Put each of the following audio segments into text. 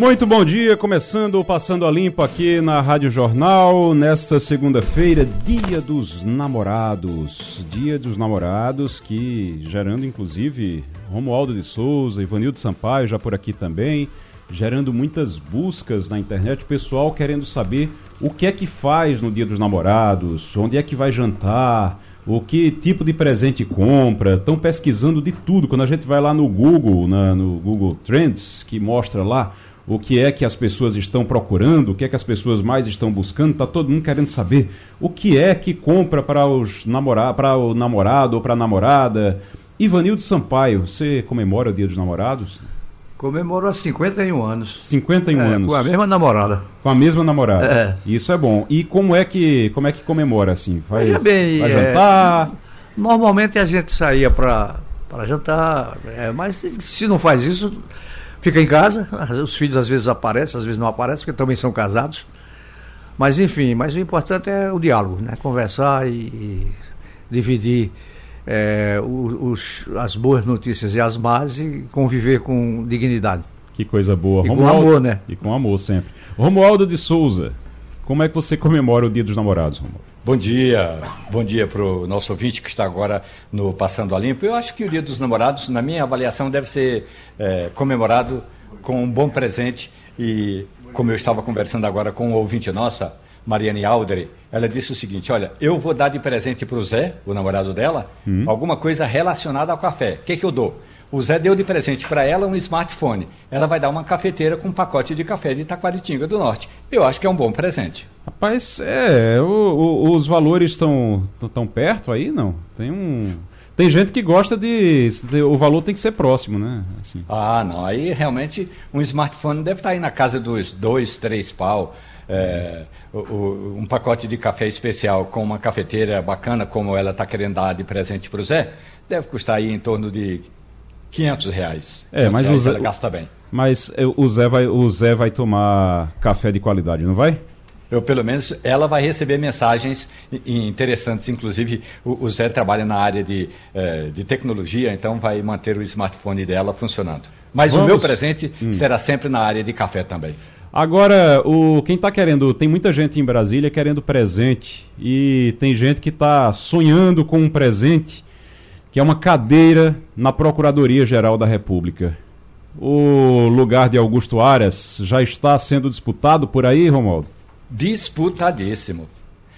Muito bom dia, começando o Passando a Limpo aqui na Rádio Jornal, nesta segunda-feira, Dia dos Namorados. Dia dos Namorados, que gerando inclusive Romualdo de Souza, Ivanildo Sampaio já por aqui também, gerando muitas buscas na internet, pessoal querendo saber o que é que faz no Dia dos Namorados, onde é que vai jantar, o que tipo de presente compra, estão pesquisando de tudo. Quando a gente vai lá no Google, na, no Google Trends, que mostra lá o que é que as pessoas estão procurando, o que é que as pessoas mais estão buscando, está todo mundo querendo saber o que é que compra para os namora para o namorado ou para a namorada. Ivanildo Sampaio, você comemora o Dia dos Namorados? Comemoro há 51 anos. 51 é, anos. Com a mesma namorada. Com a mesma namorada. É. Isso é bom. E como é que como é que comemora assim? Veja bem, vai é, jantar? Normalmente a gente saía para jantar, é, mas se não faz isso, fica em casa. Os filhos às vezes aparecem, às vezes não aparecem, porque também são casados. Mas enfim, mas o importante é o diálogo, né? Conversar e, e dividir é, os- as boas notícias e as más e conviver com dignidade. Que coisa boa. E com amor, né? E com amor sempre. Romualdo de Souza, como é que você comemora o Dia dos Namorados, Romualdo? Bom dia, bom dia para o nosso ouvinte que está agora no Passando a Limpo. Eu acho que o Dia dos Namorados, na minha avaliação, deve ser eh, comemorado com um bom presente e, como eu estava conversando agora com um ouvinte nossa, Mariane Alderi, ela disse o seguinte: Olha, eu vou dar de presente para o Zé, o namorado dela, alguma coisa relacionada ao café. O que, que eu dou? O Zé deu de presente para ela um smartphone. Ela vai dar uma cafeteira com um pacote de café de Itaquaritinga do Norte. Eu acho que é um bom presente. Rapaz, é, o- o- os valores estão tão perto aí, não? Tem um. Tem gente que gosta de. de- O valor tem que ser próximo, né? Assim. Ah, não. Aí realmente um smartphone deve estar aí na casa dos dois, três pau. É, o- o- um pacote de café especial com uma cafeteira bacana, como ela está querendo dar de presente para o Zé, deve custar aí em torno de 500 reais. É, 500 mas o reais Zé- ela gasta bem. Mas é, o Zé, vai, o Zé vai tomar café de qualidade, não vai? Eu, pelo menos, ela vai receber mensagens interessantes. Inclusive, o, o Zé trabalha na área de, eh, de tecnologia, então vai manter o smartphone dela funcionando. Mas o Vamos. meu presente será sempre na área de café também. Agora, o, quem está querendo. Tem muita gente em Brasília querendo presente. E tem gente que está sonhando com um presente, que é uma cadeira na Procuradoria-Geral da República. O lugar de Augusto Aras já está sendo disputado por aí, Romualdo? Disputadíssimo.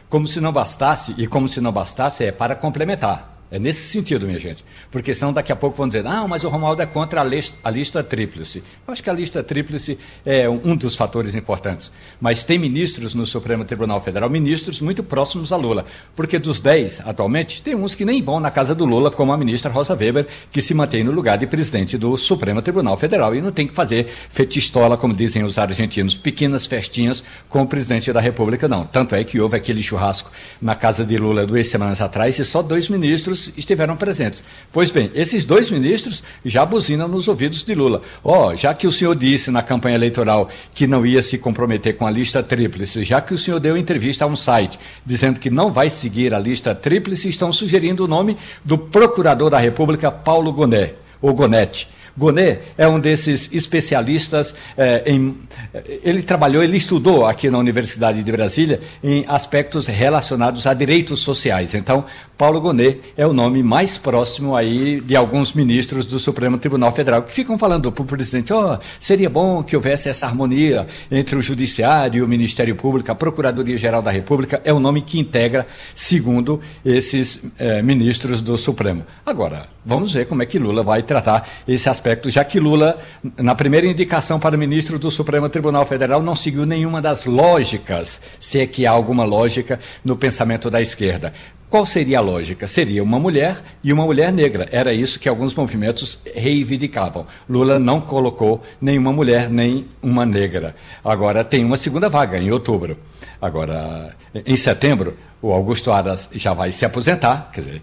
Como se não bastasse, e como se não bastasse, é para complementar. É nesse sentido, minha gente. Porque senão daqui a pouco vão dizer, ah, mas o Romualdo é contra a lista, a lista tríplice. Eu acho que a lista tríplice é um dos fatores importantes. Mas tem ministros no Supremo Tribunal Federal, ministros muito próximos a Lula. Porque dos 10, atualmente, tem uns que nem vão na casa do Lula, como a ministra Rosa Weber, que se mantém no lugar de presidente do Supremo Tribunal Federal. E não tem que fazer fetistola, como dizem os argentinos, pequenas festinhas com o presidente da República, não. Tanto é que houve aquele churrasco na casa de Lula duas semanas atrás e só dois ministros estiveram presentes. Pois bem, esses dois ministros já buzinam nos ouvidos de Lula. Ó, já que o senhor disse na campanha eleitoral que não ia se comprometer com a lista tríplice, já que o senhor deu entrevista a um site dizendo que não vai seguir a lista tríplice, estão sugerindo o nome do procurador da República, Paulo Gonet, ou Gonetti. Gonet é um desses especialistas eh, em. eh, Ele trabalhou, ele estudou aqui na Universidade de Brasília em aspectos relacionados a direitos sociais. Então, Paulo Gonet é o nome mais próximo aí de alguns ministros do Supremo Tribunal Federal que ficam falando para o presidente: ó, seria bom que houvesse essa harmonia entre o Judiciário e o Ministério Público, a Procuradoria-Geral da República. É o nome que integra, segundo esses eh, ministros do Supremo. Agora, vamos ver como é que Lula vai tratar esse aspecto, já que Lula, na primeira indicação para ministro do Supremo Tribunal Federal, não seguiu nenhuma das lógicas, se é que há alguma lógica no pensamento da esquerda. Qual seria a lógica? Seria uma mulher e uma mulher negra. Era isso que alguns movimentos reivindicavam. Lula não colocou nenhuma mulher nem uma negra. Agora tem uma segunda vaga em outubro. Agora, em setembro, o Augusto Aras já vai se aposentar, quer dizer,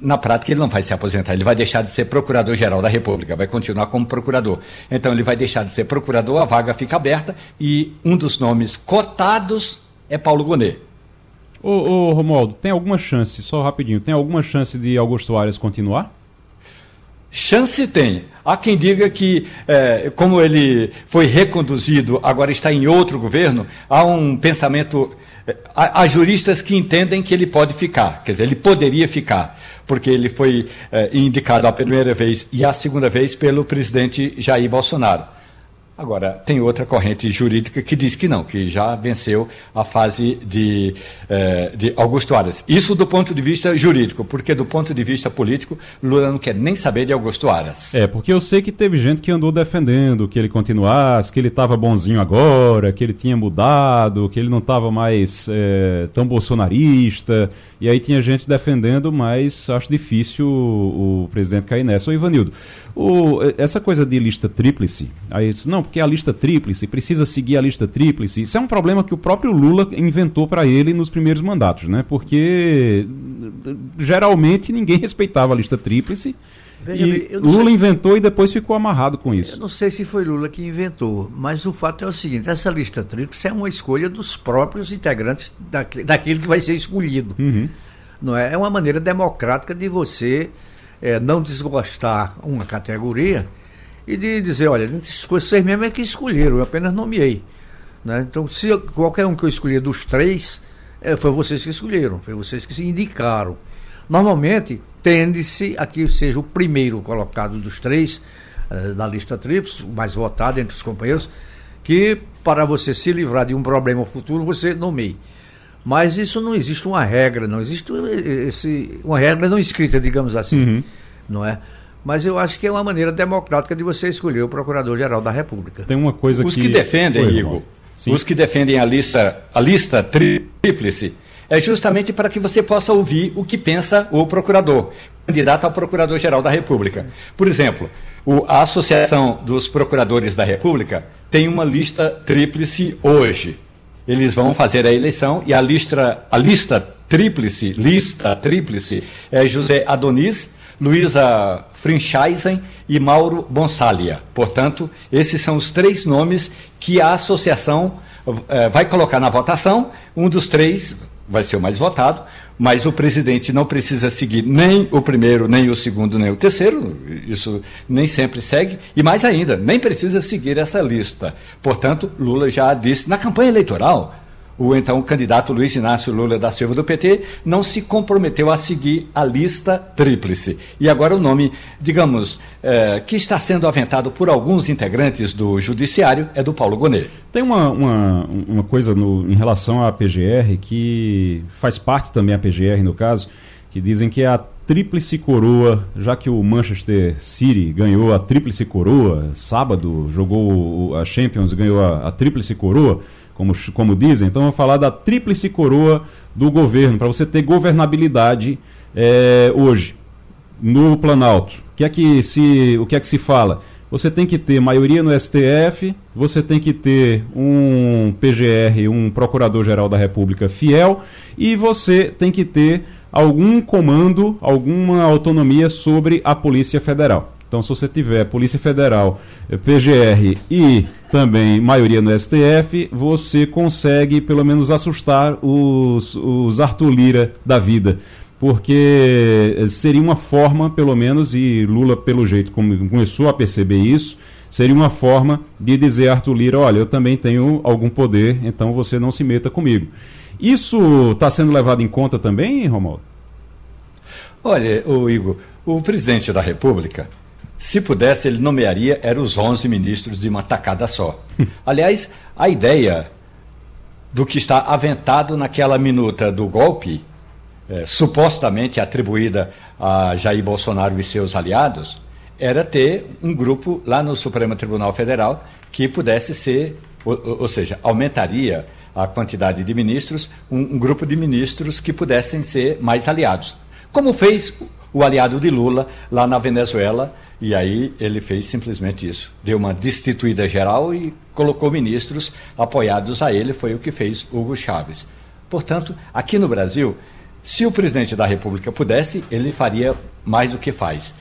na prática ele não vai se aposentar, ele vai deixar de ser procurador-geral da República, vai continuar como procurador. Então ele vai deixar de ser procurador, a vaga fica aberta e um dos nomes cotados é Paulo Gonet. Ô, ô Romualdo, tem alguma chance, só rapidinho, tem alguma chance de Augusto Aras continuar? Chance tem. Há quem diga que, é, como ele foi reconduzido, agora está em outro governo, há um pensamento. É, há, há, juristas que entendem que ele pode ficar, quer dizer, ele poderia ficar, porque ele foi é, indicado a primeira vez e a segunda vez pelo presidente Jair Bolsonaro. Agora, tem outra corrente jurídica que diz que não, que já venceu a fase de, eh, de Augusto Aras. Isso do ponto de vista jurídico, porque do ponto de vista político, Lula não quer nem saber de Augusto Aras. É, porque eu sei que teve gente que andou defendendo que ele continuasse, que ele estava bonzinho agora, que ele tinha mudado, que ele não estava mais é, tão bolsonarista. E aí tinha gente defendendo, mas acho difícil o, o presidente cair nessa. Ô Ivanildo, o, essa coisa de lista tríplice, aí disse, não, porque a lista tríplice precisa seguir a lista tríplice. Isso é um problema que o próprio Lula inventou para ele nos primeiros mandatos, né? Porque geralmente ninguém respeitava a lista tríplice. Veja, e Lula sei... inventou e depois ficou amarrado com isso. Eu não sei se foi Lula que inventou, mas o fato é o seguinte: essa lista tríplice é uma escolha dos próprios integrantes daquele que vai ser escolhido. Uhum. Não é? é uma maneira democrática de você é, não desgostar uma categoria e de dizer, olha, vocês mesmo é que escolheram, eu apenas nomeei. Né? Então, se qualquer um que eu escolhi dos três, é, foi vocês que escolheram, foi vocês que se indicaram. Normalmente, tende-se a que seja o primeiro colocado dos três é, da lista tríplice, o mais votado entre os companheiros, que para você se livrar de um problema futuro, você nomeie. Mas isso não existe uma regra, não existe esse, uma regra não escrita, digamos assim, uhum. não é? Mas eu acho que é uma maneira democrática de você escolher o Procurador-Geral da República. Tem uma coisa os que... que defendem, Igor, os que defendem a lista, a lista tríplice, é justamente para que você possa ouvir o que pensa o procurador, candidato ao Procurador-Geral da República. Por exemplo, a Associação dos Procuradores da República tem uma lista tríplice hoje eles vão fazer a eleição e a lista, a lista tríplice, lista tríplice é José Adonis, Luísa Frinchaisen e Mauro Bonsalia. Portanto, esses são os três nomes que a associação eh, vai colocar na votação. Um dos três vai ser o mais votado, mas o presidente não precisa seguir nem o primeiro, nem o segundo, nem o terceiro, isso nem sempre segue, e mais ainda, nem precisa seguir essa lista. Portanto, Lula já disse na campanha eleitoral o então candidato Luiz Inácio Lula da Silva do PT não se comprometeu a seguir a lista tríplice. E agora o nome, digamos, é, que está sendo aventado por alguns integrantes do Judiciário é do Paulo Gonet. Tem uma, uma, uma coisa no, em relação à PGR que faz parte também a PGR, no caso, que dizem que é a tríplice coroa, já que o Manchester City ganhou a tríplice coroa, sábado jogou a Champions e ganhou a, a tríplice coroa como, como dizem. Então, vamos falar da tríplice coroa do governo, para você ter governabilidade é, hoje no Planalto. O que, é que se, o que é que se fala? Você tem que ter maioria no STF, você tem que ter um PGR, um Procurador-Geral da República fiel, e você tem que ter algum comando, alguma autonomia sobre a Polícia Federal. Então, se você tiver Polícia Federal, PGR e também maioria no STF, você consegue pelo menos assustar os, os Arthur Lira da vida. Porque eh, seria uma forma, pelo menos, e Lula, pelo jeito começou a perceber isso, seria uma forma de dizer a Arthur Lira: olha, eu também tenho algum poder, então você não se meta comigo. Isso está sendo levado em conta também, Romualdo? Olha, o Igor, o presidente da República se pudesse, ele nomearia era os 11 ministros de uma tacada só. Aliás, a ideia do que está aventado naquela minuta do golpe, é, supostamente atribuída a Jair Bolsonaro e seus aliados, era ter um grupo lá no Supremo Tribunal Federal que pudesse ser, ou, ou seja, aumentaria a quantidade de ministros, um, um grupo de ministros que pudessem ser mais aliados. Como fez o aliado de Lula lá na Venezuela, e aí ele fez simplesmente isso. Deu uma destituída geral e colocou ministros apoiados a ele, foi o que fez Hugo Chávez. Portanto, aqui no Brasil, se o presidente da República pudesse, ele faria mais do que faz.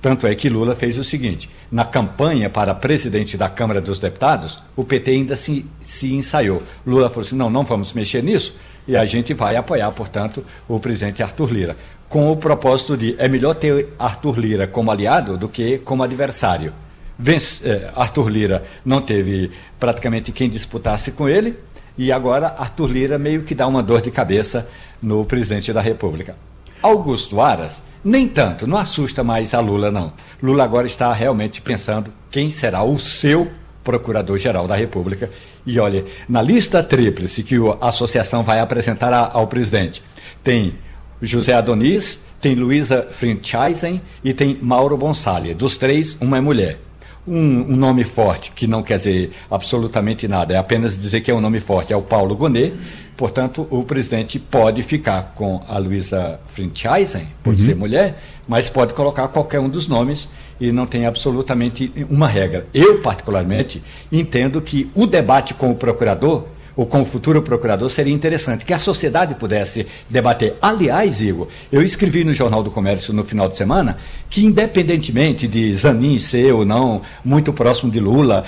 Tanto é que Lula fez o seguinte: na campanha para presidente da Câmara dos Deputados, o PT ainda se, se ensaiou. Lula falou assim: não, não vamos mexer nisso, e a gente vai apoiar, portanto, o presidente Arthur Lira. Com o propósito de é melhor ter Arthur Lira como aliado do que como adversário. Vence, eh, Arthur Lira não teve praticamente quem disputasse com ele, e agora Arthur Lira meio que dá uma dor de cabeça no presidente da República. Augusto Aras, nem tanto, não assusta mais a Lula, não. Lula agora está realmente pensando quem será o seu procurador-geral da República. E olha, na lista tríplice que a associação vai apresentar ao presidente, tem José Adonis, tem Luísa Frinchaisen e tem Mauro Bonsalha. Dos três, uma é mulher um, um, nome forte, que não quer dizer absolutamente nada, é apenas dizer que é um nome forte, é o Paulo Gonet. Portanto, o presidente pode ficar com a Luísa Frinchaisen, por uhum. ser mulher, mas pode colocar qualquer um dos nomes e não tem absolutamente uma regra. Eu, particularmente, entendo que o debate com o procurador ou com o futuro procurador, seria interessante que a sociedade pudesse debater. Aliás, Igor, eu escrevi no Jornal do Comércio no final de semana que, independentemente de Zanin ser ou não muito próximo de Lula,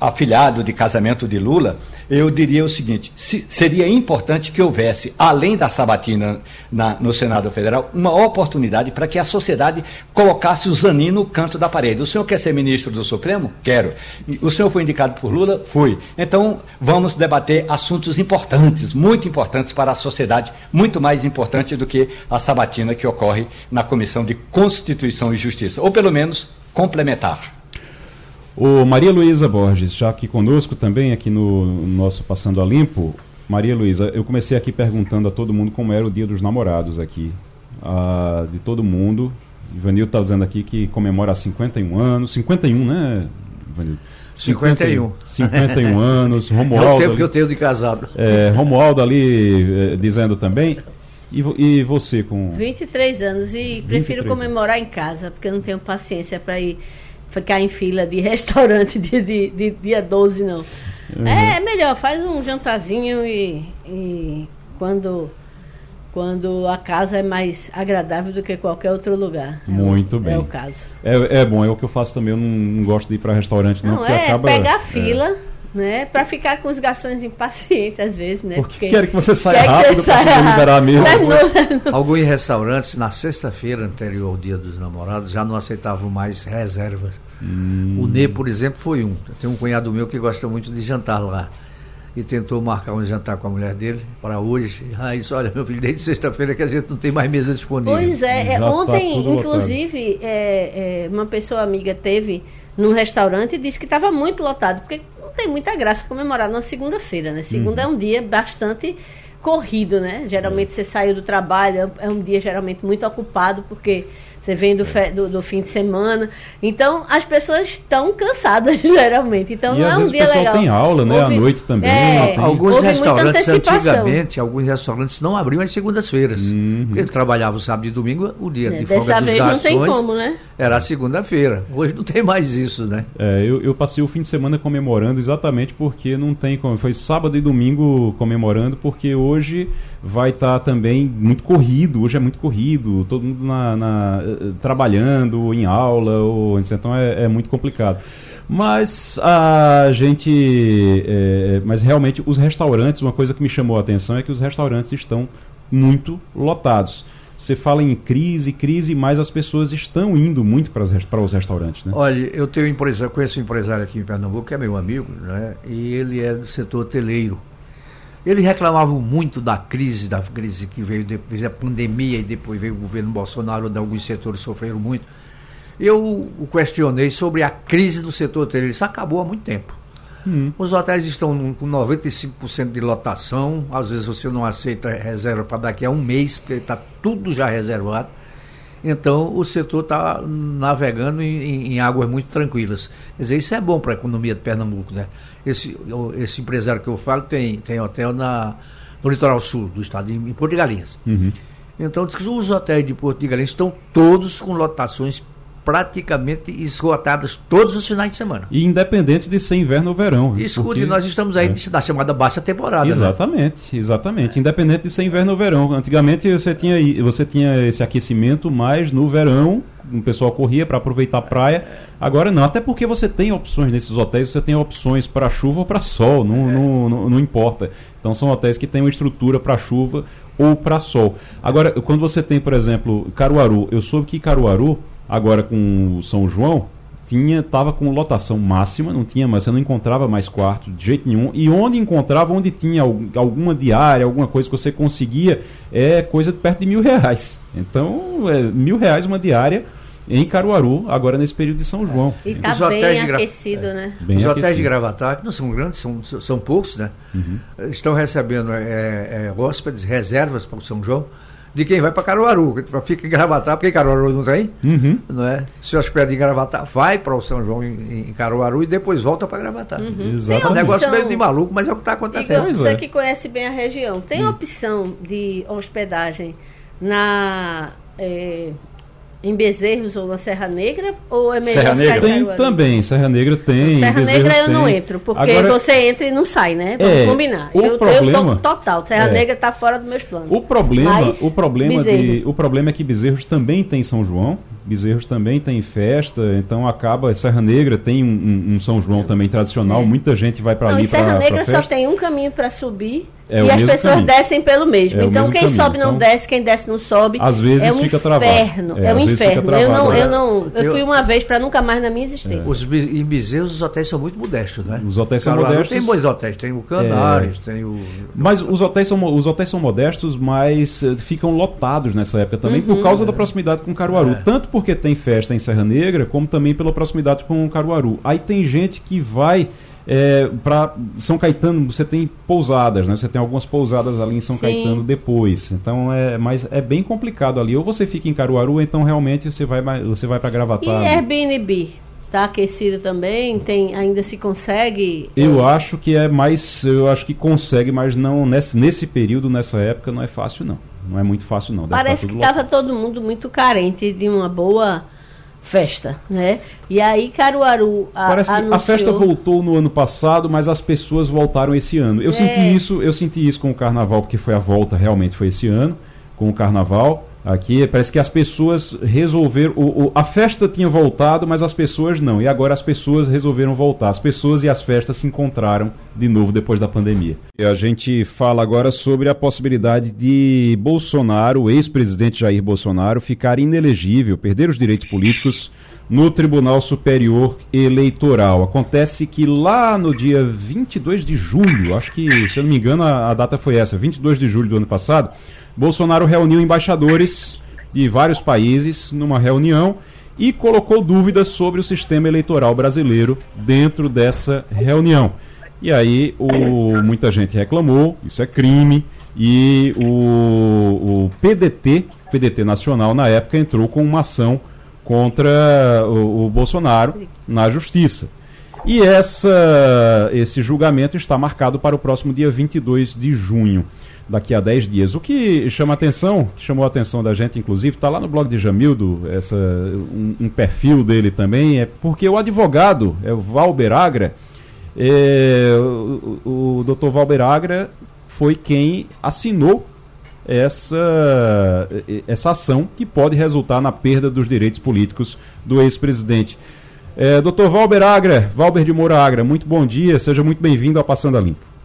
afilhado de casamento de Lula, eu diria o seguinte: se, seria importante que houvesse, além da sabatina na, no Senado Federal, uma oportunidade para que a sociedade colocasse o Zanin no canto da parede. O senhor quer ser ministro do Supremo? Quero. O senhor foi indicado por Lula? Fui. Então, vamos debater assuntos importantes, muito importantes para a sociedade, muito mais importantes do que a sabatina que ocorre na Comissão de Constituição e Justiça, ou pelo menos complementar. O Maria Luísa Borges, já aqui conosco também, aqui no nosso Passando a Limpo. Maria Luísa, eu comecei aqui perguntando a todo mundo como era o dia dos namorados aqui. Ah, de todo mundo. Ivanil está dizendo aqui que comemora 51 anos. 51, né, Ivanil? 51. 51 anos. Romualdo. É o tempo ali, que eu tenho de casado. É, Romualdo ali é, dizendo também. E, e, você com. 23 anos e prefiro comemorar anos. em casa, porque eu não tenho paciência para ir ficar em fila de restaurante dia, de, de, dia 12, não. Uhum. É, é, melhor, faz um jantarzinho e, e quando quando a casa é mais agradável do que qualquer outro lugar. Muito é o, bem. É o caso. É, é bom, é o que eu faço também. Eu não, não gosto de ir para restaurante, não. Não, é acaba, pegar fila. Né? Para ficar com os garçons impacientes às vezes, né? Porque, Porque querem que você saia rápido para poder liberar mesmo. Alguns, alguns restaurantes na sexta-feira anterior ao Dia dos Namorados já não aceitavam mais reservas. Hum. O Nê, por exemplo, foi um. Tem um cunhado meu que gosta muito de jantar lá. E tentou marcar um jantar com a mulher dele para hoje. Ah, isso, olha, meu filho, desde sexta-feira que a gente não tem mais mesa disponível. Pois é, é ontem, tá inclusive, é, é, uma pessoa amiga teve num restaurante e disse que estava muito lotado, porque não tem muita graça comemorar numa segunda-feira, né? Segunda uhum. é um dia bastante corrido, né? Geralmente você saiu do trabalho, é um dia geralmente muito ocupado, porque você vem do, fe, do, do, fim de semana. Então, as pessoas estão cansadas, geralmente. Então, e não é um dia legal. tem aula, né? Houve, à noite também. É, tem... Alguns restaurantes, antigamente, alguns restaurantes não abriam às segundas-feiras. Uhum. Ele trabalhava sábado e domingo, o dia é, de folga dos garçons. Não tem como, né? Era a segunda-feira. Hoje não tem mais isso, né? É, eu, eu passei o fim de semana comemorando exatamente porque não tem como. Foi sábado e domingo comemorando, porque hoje vai estar tá também muito corrido. Hoje é muito corrido, todo mundo na, na trabalhando, em aula, ou, então é, é muito complicado. Mas a gente. É, mas realmente os restaurantes, uma coisa que me chamou a atenção é que os restaurantes estão muito lotados. Você fala em crise, crise, mas as pessoas estão indo muito para, as, para os restaurantes, né? Olha, eu tenho empresário, conheço um empresário aqui em Pernambuco, que é meu amigo, né? E ele é do setor hoteleiro. Eles reclamavam muito da crise, da crise que veio depois da pandemia e depois veio o governo Bolsonaro, onde alguns setores sofreram muito. Eu o questionei sobre a crise do setor hoteleiro. Isso acabou há muito tempo. Hum. Os hotéis estão com 95% de lotação. Às vezes você não aceita reserva para daqui a um mês, porque está tudo já reservado. Então o setor está navegando em, em, águas muito tranquilas. Quer dizer, isso é bom para a economia de Pernambuco, né? Esse, esse empresário que eu falo tem, tem hotel na, no litoral sul do estado, em, Porto de Galinhas. Uhum. Então os hotéis de Porto de Galinhas estão todos com lotações praticamente esgotadas todos os finais de semana. E independente de ser inverno ou verão. Escute, porque... nós estamos aí é. da chamada baixa temporada. Né? Exatamente, né? exatamente. É. Independente de ser inverno ou verão. Antigamente você tinha, você tinha esse aquecimento, mas no verão o pessoal corria para aproveitar a praia. Agora não, até porque você tem opções nesses hotéis, você tem opções para chuva ou para sol, não, é. não, não, não importa. Então são hotéis que têm uma estrutura para chuva ou para sol. Agora, quando você tem, por exemplo, Caruaru, eu soube que Caruaru Agora com o São João, tinha tava com lotação máxima, não tinha, mas você não encontrava mais quarto de jeito nenhum. E onde encontrava, onde tinha alguma diária, alguma coisa que você conseguia, é coisa de perto de mil reais. Então, é, mil reais uma diária em Caruaru, agora nesse período de São João. E está bem aquecido, né? Bem Os aquecido. hotéis de Gravatar, que não são grandes, são, são poucos, né? Uhum. Estão recebendo é, é, hóspedes, reservas para o São João de quem vai para Caruaru, fica em Gravatar, porque em Caruaru não tem, uhum. não é? Se hospeda em Gravatar, vai para o São João em, em, Caruaru e depois volta para Gravatar. Uhum. Exatamente. É um negócio meio de maluco, mas é o que está acontecendo. Você é. que conhece bem a região, tem hum. opção de hospedagem na eh, em Bezerros ou na Serra Negra? Ou é melhor Serra Negra tem também, Serra Negra tem. Serra Negra eu tem. não entro, porque Agora, você entra e não sai, né? Vamos é, combinar. O eu, problema, eu total. Serra é, Negra está fora dos meus planos. O problema, Mas, o problema de, o problema é que Bezerros também tem São João. Bezerros também tem festa, então acaba. Serra Negra tem um, um, um São João também tradicional. É. Muita gente vai para ali. Não, Serra Negra só tem um caminho para subir é e as pessoas caminho. descem pelo mesmo. É então quem caminho. sobe não então, desce, quem desce não sobe. Às vezes é um fica inferno, travado. É, é um inferno. Eu não, eu não, eu fui uma vez para nunca mais na minha existência. É. Os em Bezerros os hotéis são muito modestos, né? Os hotéis são modestos. Tem bons hotéis, tem o Canários, é. tem o Mas os hotéis são os hotéis são modestos, mas eh, ficam lotados nessa época também uhum. por causa da proximidade com Caruaru, é. tanto porque tem festa em Serra Negra, como também pela proximidade com Caruaru. Aí tem gente que vai é, para São Caetano você tem pousadas, né? Você tem algumas pousadas ali em São Sim. Caetano depois. Então é, mas é bem complicado ali. Ou você fica em Caruaru, ou então realmente você vai você vai para Gravatar. E Airbnb está aquecido também, tem ainda se consegue? Eu acho que é mais, eu acho que consegue, mas não nesse, nesse período, nessa época não é fácil não. Não é muito fácil não. Deve Parece que estava todo mundo muito carente de uma boa festa, né? E aí Caruaru a, Parece que anunciou... a festa voltou no ano passado, mas as pessoas voltaram esse ano. Eu é. senti isso, eu senti isso com o carnaval porque foi a volta realmente foi esse ano com o carnaval. Aqui parece que as pessoas resolveram. O, o, a festa tinha voltado, mas as pessoas não. E agora as pessoas resolveram voltar. As pessoas e as festas se encontraram de novo depois da pandemia. E a gente fala agora sobre a possibilidade de Bolsonaro, o ex-presidente Jair Bolsonaro, ficar inelegível, perder os direitos políticos no Tribunal Superior Eleitoral. Acontece que lá no dia 22 de julho, acho que, se eu não me engano, a, a data foi essa, 22 de julho do ano passado Bolsonaro reuniu embaixadores de vários países numa reunião e colocou dúvidas sobre o sistema eleitoral brasileiro dentro dessa reunião. E aí o, muita gente reclamou, isso é crime, e o, o PDT, PDT Nacional, na época, entrou com uma ação contra o, o Bolsonaro na justiça. E essa, esse julgamento está marcado para o próximo dia 22 de junho daqui a 10 dias. O que chama atenção, chamou a atenção da gente, inclusive, está lá no blog de Jamildo, essa, um, um, perfil dele também, é porque o advogado, é o Valber Agra, é, o, o Dr. Valber Agra foi quem assinou essa, essa ação que pode resultar na perda dos direitos políticos do ex-presidente. É, Dr. Valber Agra, Valber de Moura Agra, muito bom dia, seja muito bem-vindo ao Passando a Limpo.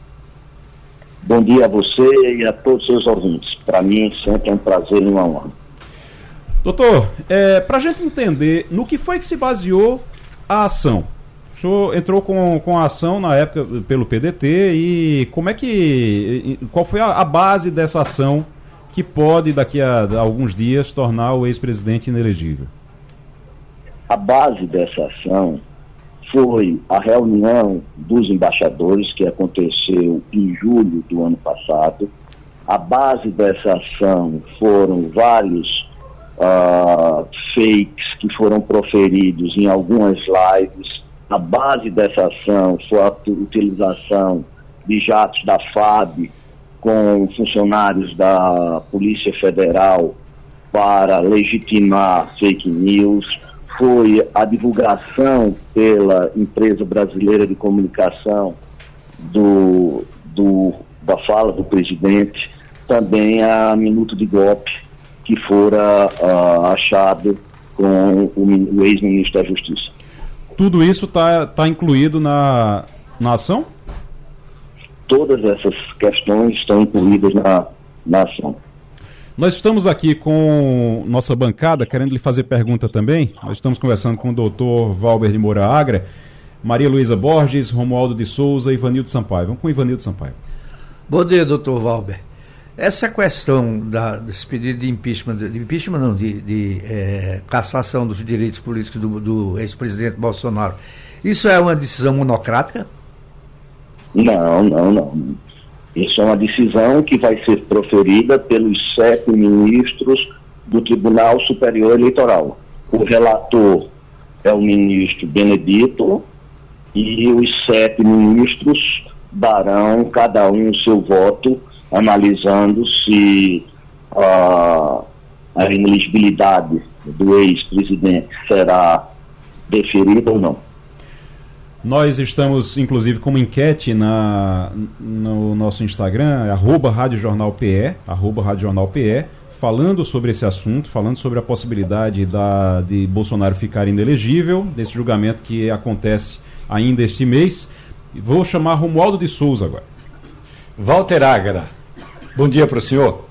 Bom dia a você e a todos os seus ouvintes. Para mim, sempre é um prazer e uma honra. Doutor, é, para a gente entender no que foi que se baseou a ação. O senhor entrou com, com a ação na época pelo PDT e como é que. Qual foi a, a base dessa ação que pode, daqui a, a alguns dias, tornar o ex-presidente inelegível? A base dessa ação foi a reunião dos embaixadores que aconteceu em julho do ano passado. A base dessa ação foram vários uh, fakes que foram proferidos em algumas lives. A base dessa ação foi a utilização de jatos da FAB com funcionários da Polícia Federal para legitimar fake news, foi a divulgação pela empresa brasileira de comunicação do, do, da fala do presidente, também a minuto de golpe que fora uh, achado com o, o ex-ministro da Justiça. Tudo isso está tá incluído na, na ação? Todas essas questões estão incluídas na, na ação. Nós estamos aqui com nossa bancada, querendo lhe fazer pergunta também. Nós estamos conversando com o doutor Valber de Moura Agra, Maria Luísa Borges, Romualdo de Souza e Ivanildo Sampaio. Vamos com o Ivanildo Sampaio. Bom dia, doutor Valber. Essa questão da, desse pedido de impeachment, de impeachment não, de, de é, cassação dos direitos políticos do, do ex-presidente Bolsonaro, isso é uma decisão monocrática? Não, não, não. Isso é uma decisão que vai ser proferida pelos sete ministros do Tribunal Superior Eleitoral. O relator é o ministro Benedito e os sete ministros darão cada um o seu voto, analisando se uh, a ineligibilidade do ex-presidente será deferida ou não. Nós estamos, inclusive, com uma enquete na, no nosso Instagram, arroba Rádio arroba falando sobre esse assunto, falando sobre a possibilidade da, de Bolsonaro ficar inelegível, desse julgamento que acontece ainda este mês. Vou chamar Romualdo de Souza agora. Walter Agra, bom dia para o senhor.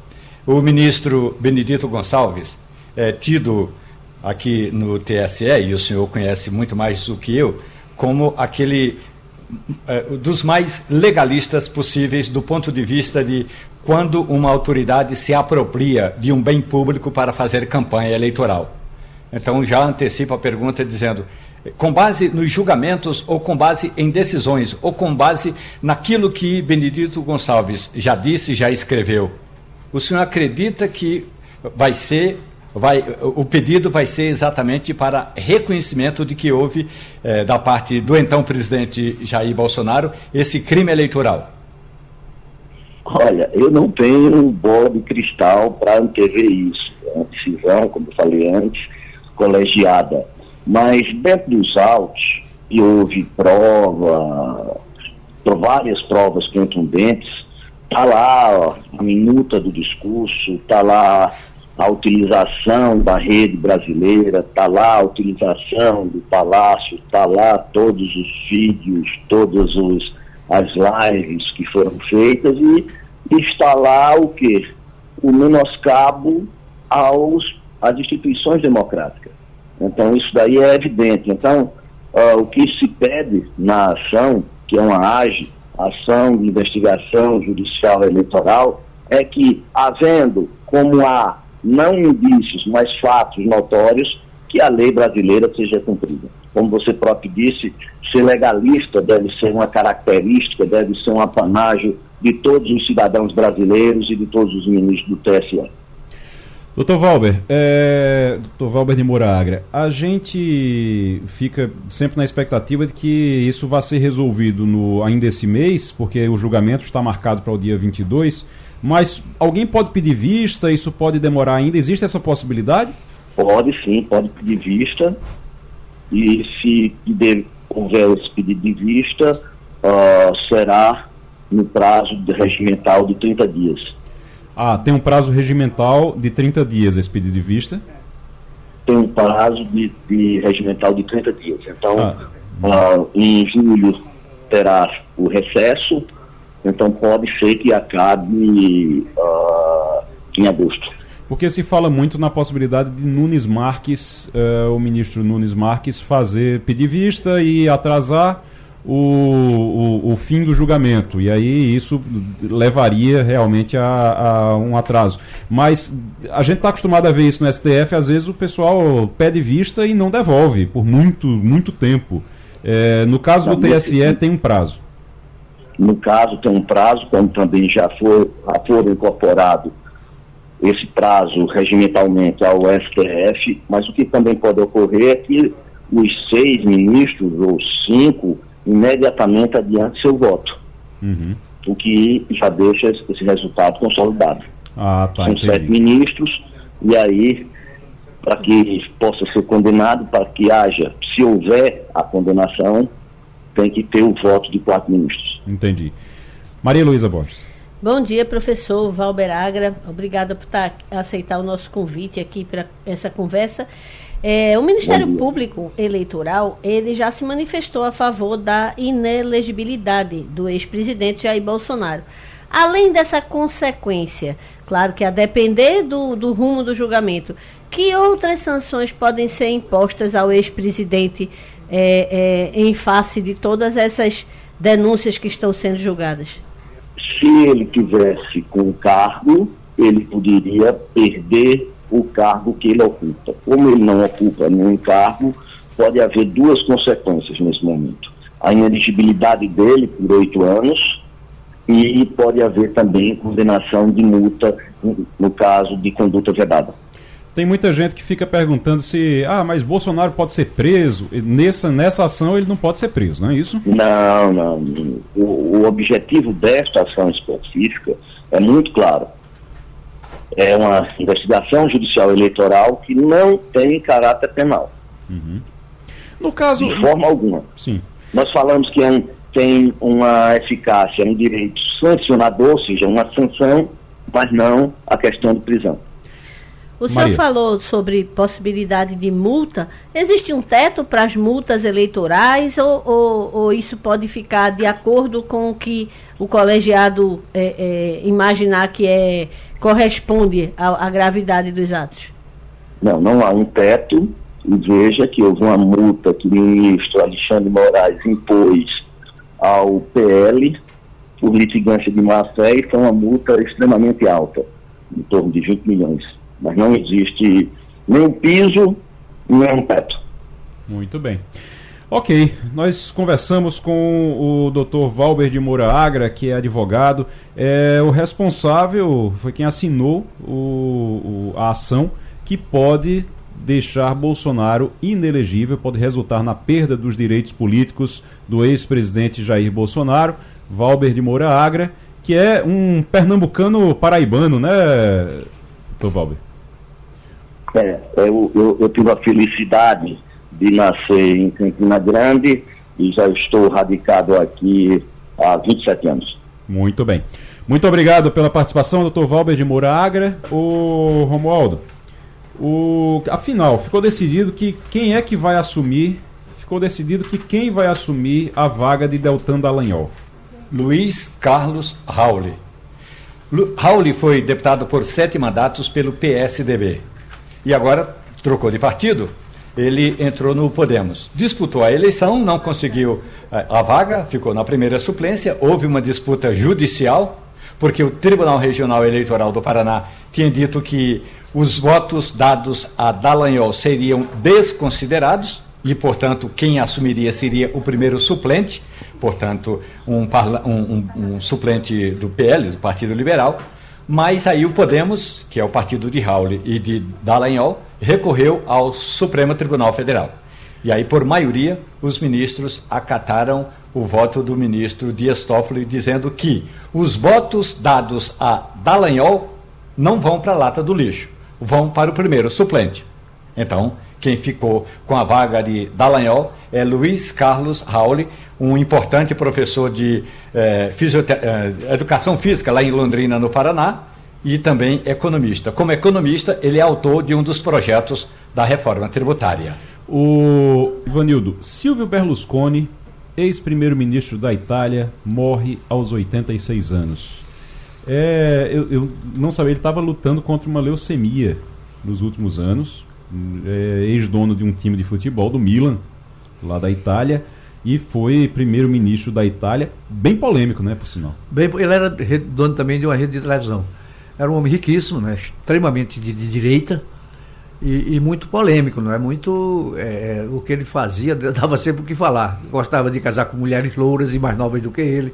O ministro Benedito Gonçalves, é, tido aqui no TSE, e o senhor conhece muito mais do que eu, como aquele é, dos mais legalistas possíveis do ponto de vista de quando uma autoridade se apropria de um bem público para fazer campanha eleitoral. Então já antecipo a pergunta dizendo, com base nos julgamentos ou com base em decisões ou com base naquilo que Benedito Gonçalves já disse, já escreveu, o senhor acredita que vai ser vai, o pedido vai ser exatamente para reconhecimento de que houve, eh, da parte do então presidente Jair Bolsonaro, esse crime eleitoral? Olha, eu não tenho bola de cristal para antever isso. É uma decisão, como eu falei antes, colegiada. Mas dentro dos autos, e houve prova, várias provas contundentes, está lá a minuta do discurso, está lá a utilização da rede brasileira, está lá a utilização do palácio, está lá todos os vídeos, todas os, as lives que foram feitas e está lá o que? O menoscabo aos, às instituições democráticas. Então isso daí é evidente. Então, uh, o que se pede na ação, que é uma AGE, ação de investigação judicial eleitoral, é que, havendo como há não indícios, mas fatos notórios, que a lei brasileira seja cumprida. Como você próprio disse, ser legalista deve ser uma característica, deve ser um apanágio de todos os cidadãos brasileiros e de todos os ministros do TSE. Doutor Valber, é, doutor Valber de Moragra, a gente fica sempre na expectativa de que isso vá ser resolvido no, ainda esse mês, porque o julgamento está marcado para o dia 22, mas alguém pode pedir vista, isso pode demorar ainda, existe essa possibilidade? Pode sim, pode pedir vista, e se houver esse pedido de vista, uh, será no prazo de regimental de 30 dias. Ah, tem um prazo regimental de 30 dias esse pedido de vista? Tem um prazo de, de regimental de 30 dias. Então, ah. uh, em julho terá o recesso, então pode ser que acabe uh, em agosto. Porque se fala muito na possibilidade de Nunes Marques, uh, o ministro Nunes Marques, fazer pedir vista e atrasar o, o, o, fim do julgamento. E aí isso levaria realmente a, a um atraso. Mas a gente está acostumado a ver isso no STF, às vezes o pessoal pede vista e não devolve por muito, muito tempo. É, no caso do TSE tem um prazo. No caso tem um prazo, como também já, for, já foram incorporados esse prazo regimentalmente ao STF, mas o que também pode ocorrer é que os seis ministros ou cinco imediatamente adiante seu voto. Uhum. O que já deixa esse resultado consolidado. Ah, tá, São entendi. sete ministros, e aí, para que possa ser condenado, para que haja, se houver a condenação, tem que ter o voto de quatro ministros. Entendi. Maria Luísa Borges. Bom dia, professor Valber Agra. Obrigada por tá, aceitar o nosso convite aqui para essa conversa. É, o Ministério Público Eleitoral ele já se manifestou a favor da inelegibilidade do ex-presidente Jair Bolsonaro. Além dessa consequência, claro que a depender do, do rumo do julgamento, que outras sanções podem ser impostas ao ex-presidente é, é, em face de todas essas denúncias que estão sendo julgadas? Se ele tivesse com cargo, ele poderia perder o cargo que ele ocupa. Como ele não ocupa nenhum cargo, pode haver duas consequências nesse momento. A ineligibilidade dele por oito anos e pode haver também condenação de multa no caso de conduta vedada. Tem muita gente que fica perguntando se, ah, mas Bolsonaro pode ser preso. Nessa, nessa ação ele não pode ser preso, não é isso? Não, não. O, o objetivo desta ação específica é muito claro é uma investigação judicial eleitoral que não tem caráter penal. Uhum. No caso. De forma alguma. Sim. Nós falamos que é um, tem uma eficácia, um direito sancionador, ou seja, uma sanção, mas não a questão de prisão. O Maria. senhor falou sobre possibilidade de multa. Existe um teto para as multas eleitorais ou, ou, ou, isso pode ficar de acordo com o que o colegiado é, é, imaginar que é corresponde à, à gravidade dos atos? Não, não há um teto. E veja que houve uma multa que o ministro Alexandre Moraes impôs ao PL por litigância de má-fé e foi uma multa extremamente alta, em torno de 20 milhões mas não existe nem um piso, nem um teto. Muito bem. Ok, nós conversamos com o Dr. Valber de Moura Agra, que é advogado, é o responsável, foi quem assinou o, o, a ação que pode deixar Bolsonaro inelegível, pode resultar na perda dos direitos políticos do ex-presidente Jair Bolsonaro, Valber de Moura Agra, que é um pernambucano paraibano, né, doutor Valber? É, eu, eu, eu tive a felicidade de nascer em Campina Grande e já estou radicado aqui há 27 anos. Muito bem. Muito obrigado pela participação, doutor Valber de Moura Agra. O Romualdo, o, afinal, ficou decidido que quem é que vai assumir, ficou decidido que quem vai assumir a vaga de Deltan Dallagnol? Luiz Carlos Rauli. Rauli foi deputado por sete mandatos pelo PSDB e agora trocou de partido, ele entrou no Podemos. Disputou a eleição, não conseguiu eh, a vaga, ficou na primeira suplência, houve uma disputa judicial, porque o Tribunal Regional Eleitoral do Paraná tinha dito que os votos dados a Dallagnol seriam desconsiderados e, portanto, quem assumiria seria o primeiro suplente, portanto, um, um, um, um suplente do PL, do Partido Liberal. Mas aí o Podemos, que é o partido de Raul e de Dallagnol, recorreu ao Supremo Tribunal Federal. E aí, por maioria, os ministros acataram o voto do ministro Dias Toffoli, dizendo que os votos dados a Dallagnol não vão para a lata do lixo, vão para o primeiro suplente. Então, quem ficou com a vaga de Dallagnol é Luiz Carlos Rauli, um importante professor de eh, eh, educação física lá em Londrina, no Paraná, e também economista. Como economista, ele é autor de um dos projetos da reforma tributária. O Ivanildo, Silvio Berlusconi, ex-primeiro-ministro da Itália, morre aos 86 anos. É, eu, eu não sabia, ele estava lutando contra uma leucemia nos últimos anos, é, ex-dono de um time de futebol, do Milan, lá da Itália e foi primeiro-ministro da Itália, bem polêmico, né, por sinal. Bem, ele era dono também de uma rede de televisão. Era um homem riquíssimo, né, extremamente de, de direita e, e, muito polêmico, não é? Muito é, o que ele fazia dava sempre o que falar. Gostava de casar com mulheres louras e mais novas do que ele.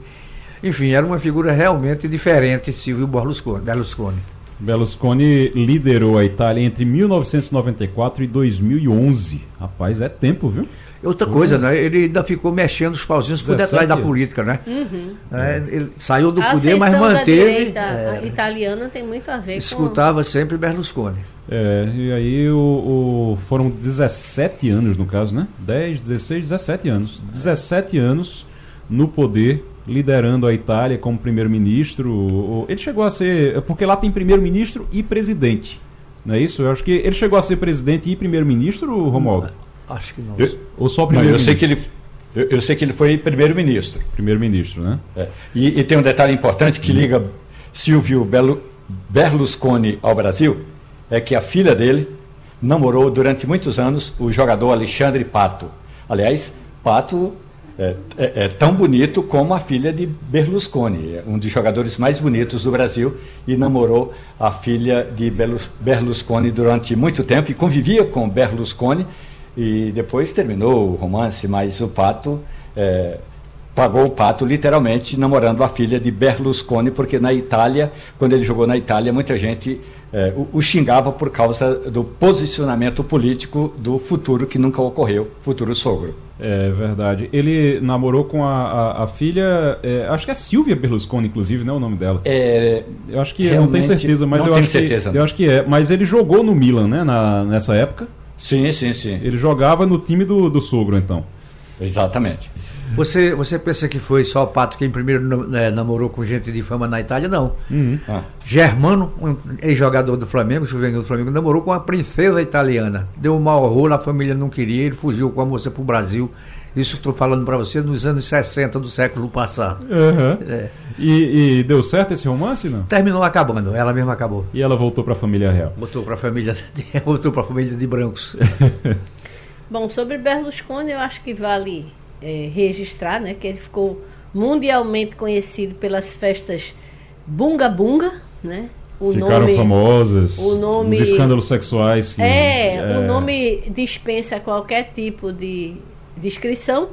Enfim, era uma figura realmente diferente, Silvio Berlusconi. Berlusconi. Berlusconi liderou a Itália entre 1994 e 2011. Rapaz, é tempo, viu? Outra coisa, né? Ele ainda ficou mexendo os pauzinhos por detrás da política, né? Uhum. É, ele saiu do a poder, mas manteve. A é, italiana tem muito a ver escutava com... sempre Berlusconi. É, e aí o, o, foram 17 anos, no caso, né? 10, 16, 17 anos. 17 anos no poder, liderando a Itália como primeiro-ministro. Ele chegou a ser. Porque lá tem primeiro-ministro e presidente. Não é isso? Eu acho que ele chegou a ser presidente e primeiro-ministro, Romualdo? Acho que não. Eu, ou só primeiro? eu sei que ele eu, eu sei que ele foi primeiro-ministro. Primeiro-ministro, né? É. E, e, tem um detalhe importante que liga Silvio Belo, Berlusconi ao Brasil, é que a filha dele namorou durante muitos anos o jogador Alexandre Pato. Aliás, Pato é, é, é, tão bonito como a filha de Berlusconi, é um dos jogadores mais bonitos do Brasil, e namorou a filha de Berlusconi durante muito tempo e convivia com Berlusconi e depois terminou o romance, mas o Pato é, pagou o Pato literalmente namorando a filha de Berlusconi, porque na Itália, quando ele jogou na Itália, muita gente é, o, o, xingava por causa do posicionamento político do futuro que nunca ocorreu, futuro sogro. É verdade. Ele namorou com a, a, a filha, é, acho que é Silvia Berlusconi, inclusive, não é o nome dela? É, eu acho que não tenho certeza, mas eu acho certeza, que, eu acho que é. Mas ele jogou no Milan, né, na, nessa época. Sim, sim, sim. Ele jogava no time do, do sogro, então. Exatamente. Você, você pensa que foi só o Pato quem primeiro né, namorou com gente de fama na Itália? Não. Uhum. Ah. Germano, um ex-jogador do Flamengo, juvenil do Flamengo, namorou com uma princesa italiana. Deu um mau horror, a família não queria, ele fugiu com a moça para o Brasil. Isso estou falando para você nos anos 60 do século passado. Uhum. É. E, e, deu certo esse romance, não? Terminou acabando, ela mesma acabou. E ela voltou para a família real? Voltou para a família, voltou para a família de brancos. Bom, sobre Berlusconi, eu acho que vale é, registrar, né, que ele ficou mundialmente conhecido pelas festas Bunga Bunga, né? O Ficaram nome, famosas. O nome, os escândalos sexuais. Que, é, é, o nome dispensa qualquer tipo de descrição,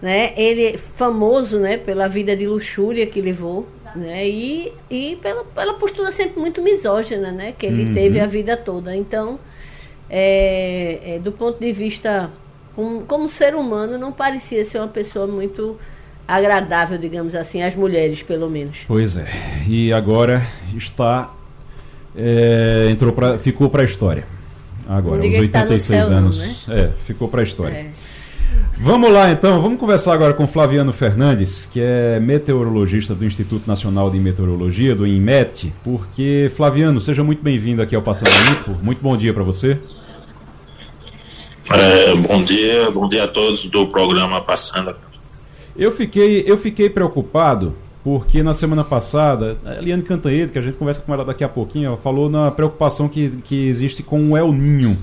né? Ele é famoso, né, pela vida de luxúria que levou, né? E, e pela, pela postura sempre muito misógina, né, que ele uhum. teve a vida toda. Então, é, é, do ponto de vista como, como ser humano, não parecia ser uma pessoa muito agradável, digamos assim, às mulheres, pelo menos. Pois é. E agora está é, entrou pra, ficou para a história. Agora, os 86 tá anos. Não, né? É, ficou para a história. É. Vamos lá então, vamos conversar agora com Flaviano Fernandes, que é meteorologista do Instituto Nacional de Meteorologia, do INMET, porque, Flaviano, seja muito bem-vindo aqui ao Passando Limpo. Muito bom dia para você. É, bom dia, bom dia a todos do programa Passando. Eu fiquei, eu fiquei preocupado porque na semana passada, a Eliane Cantanhede, que a gente conversa com ela daqui a pouquinho, ela falou na preocupação que, que existe com o El Ninho.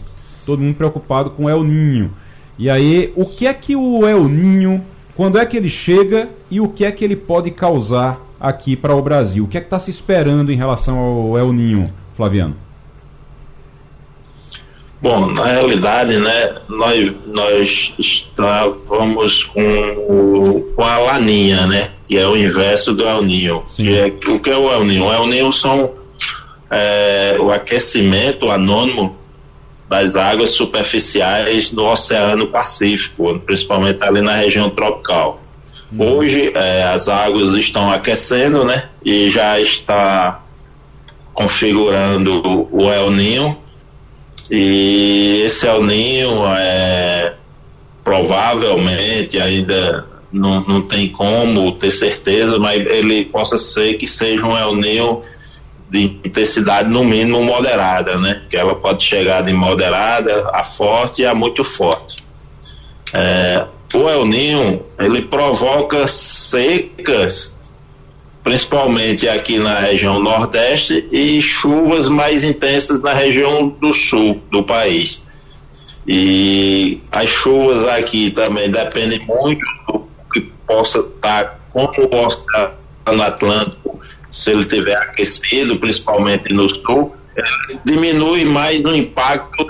Todo mundo preocupado com o El Ninho. E aí, o que é que o El Ninho, quando é que ele chega e o que é que ele pode causar aqui para o Brasil? O que é que está se esperando em relação ao El Ninho, Flaviano? Bom, na realidade, né, nós, nós estávamos com, o, com a laninha, né, que é o inverso do El Ninho. Que é, o que é o El Ninho? O El Ninho são é, o aquecimento anônimo das águas superficiais do Oceano Pacífico, principalmente ali na região tropical. Hum. Hoje é, as águas estão aquecendo, né, e já está configurando o El Ninho e esse El Ninho é provavelmente ainda não, não tem como ter certeza, mas ele possa ser que seja um El Ninho de intensidade no mínimo moderada, né? Que ela pode chegar de moderada a forte e a muito forte. É, o El Ninho ele provoca secas principalmente aqui na região nordeste, e chuvas mais intensas na região do sul do país. E as chuvas aqui também dependem muito do que possa estar com o Oceano Atlântico, se ele tiver aquecido, principalmente no sul, diminui mais o impacto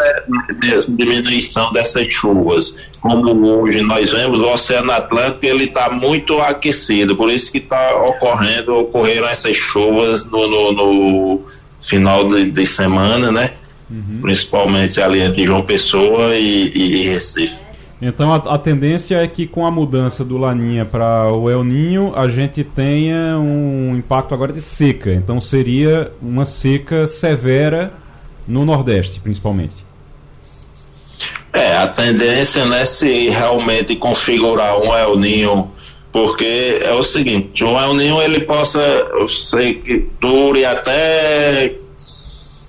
dessa diminuição dessas chuvas. Como hoje nós vemos, o Oceano Atlântico ele está muito aquecido, por isso que está ocorrendo, ocorreram essas chuvas no, no, no, final de, de semana, né? Uhum. Principalmente ali entre João Pessoa e, e Recife. Então a, a, tendência é que com a mudança do Laninha para o El Ninho a gente tenha um impacto agora de seca. Então seria uma seca severa no Nordeste, principalmente. É, a tendência, né, se realmente configurar um El Ninho, porque é o seguinte, um El Ninho ele possa, eu sei que dure até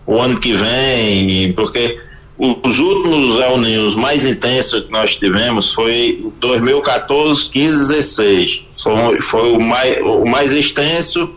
o ano que vem, porque os últimos El Ninhos mais intensos que nós tivemos foi 2014, 15, 16. Foi, foi o, mais, o mais extenso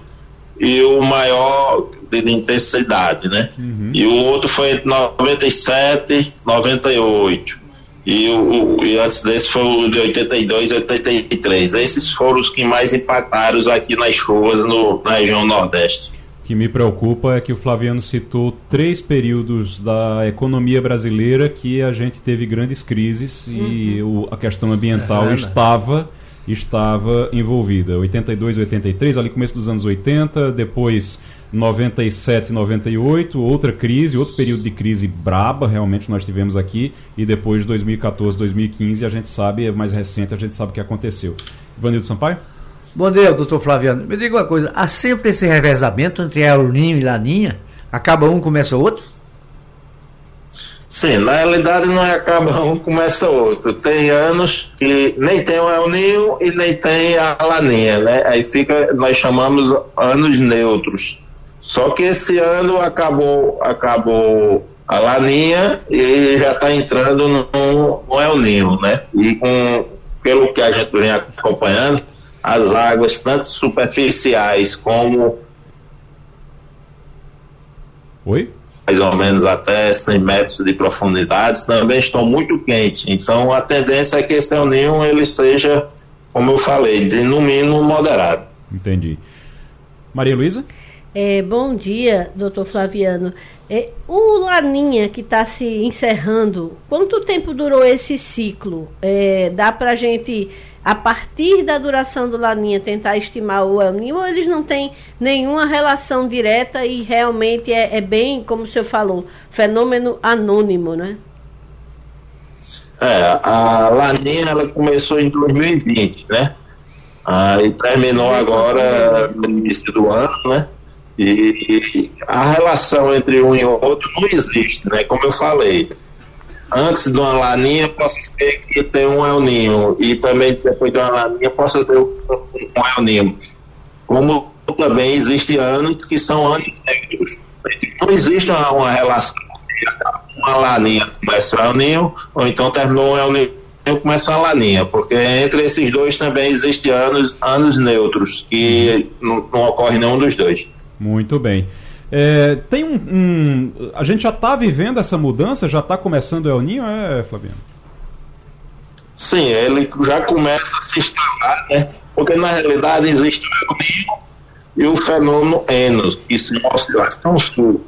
e o maior de, intensidade, né? Uhum. E o outro foi entre 97 e 98. E, o, e antes desse foi o de 82 e 83. Esses foram os que mais impactaram aqui nas chuvas no, na região Nordeste. O que me preocupa é que o Flaviano citou três períodos da economia brasileira que a gente teve grandes crises uhum. e o, a questão ambiental é, estava estava envolvida. 82, 83, ali começo dos anos 80, depois 97, 98, outra crise, outro período de crise braba realmente nós tivemos aqui, e depois 2014, 2015, a gente sabe, é mais recente, a gente sabe o que aconteceu. Ivanildo Sampaio? Bom dia, doutor Flaviano. Me diga uma coisa, há sempre esse revezamento entre El Ninho e Laninha? Acaba um, começa outro? Sim, na realidade não é acaba um, começa outro. Tem anos que nem tem o El Ninho e nem tem a Laninha, né? Aí fica, nós chamamos anos neutros. Só que esse ano acabou, acabou a laninha e já está entrando no, no El Ninho, né? E com, pelo que a gente vem acompanhando, as águas, tanto superficiais como. Oi? Mais ou menos até 100 metros de profundidade, também estão muito quentes. Então a tendência é que esse El Ninho ele seja, como eu falei, de no mínimo moderado. Entendi. Maria Luísa? É, bom dia, doutor Flaviano. É, o Laninha que está se encerrando, quanto tempo durou esse ciclo? É, dá para a gente, a partir da duração do Laninha, tentar estimar o El Ninho eles não têm nenhuma relação direta e realmente é, é bem, como o senhor falou, fenômeno anônimo, né? É, a Laninha ela começou em 2020, né? Ah, e terminou agora no início do ano, né? E a relação entre um e outro não existe, né? Como eu falei. Antes de uma laninha, possa ser que tenha um El Ninho. E também depois de uma laninha, possa ter um, El Ninho. Como também existe anos que são anos negros. Não existe uma, uma relação. Uma laninha começa o El Ninho, ou então terminou um El Ninho começa a laninha, porque entre esses dois também existem anos, anos neutros, que não, não ocorre nenhum dos dois. Muito bem. É, tem um, um, A gente já está vivendo essa mudança? Já está começando o El Ninho, é, Flaviano? Sim, ele já começa a se instalar, né? Porque na realidade existe o El Ninho e o fenômeno Enos, que são oscilação sul.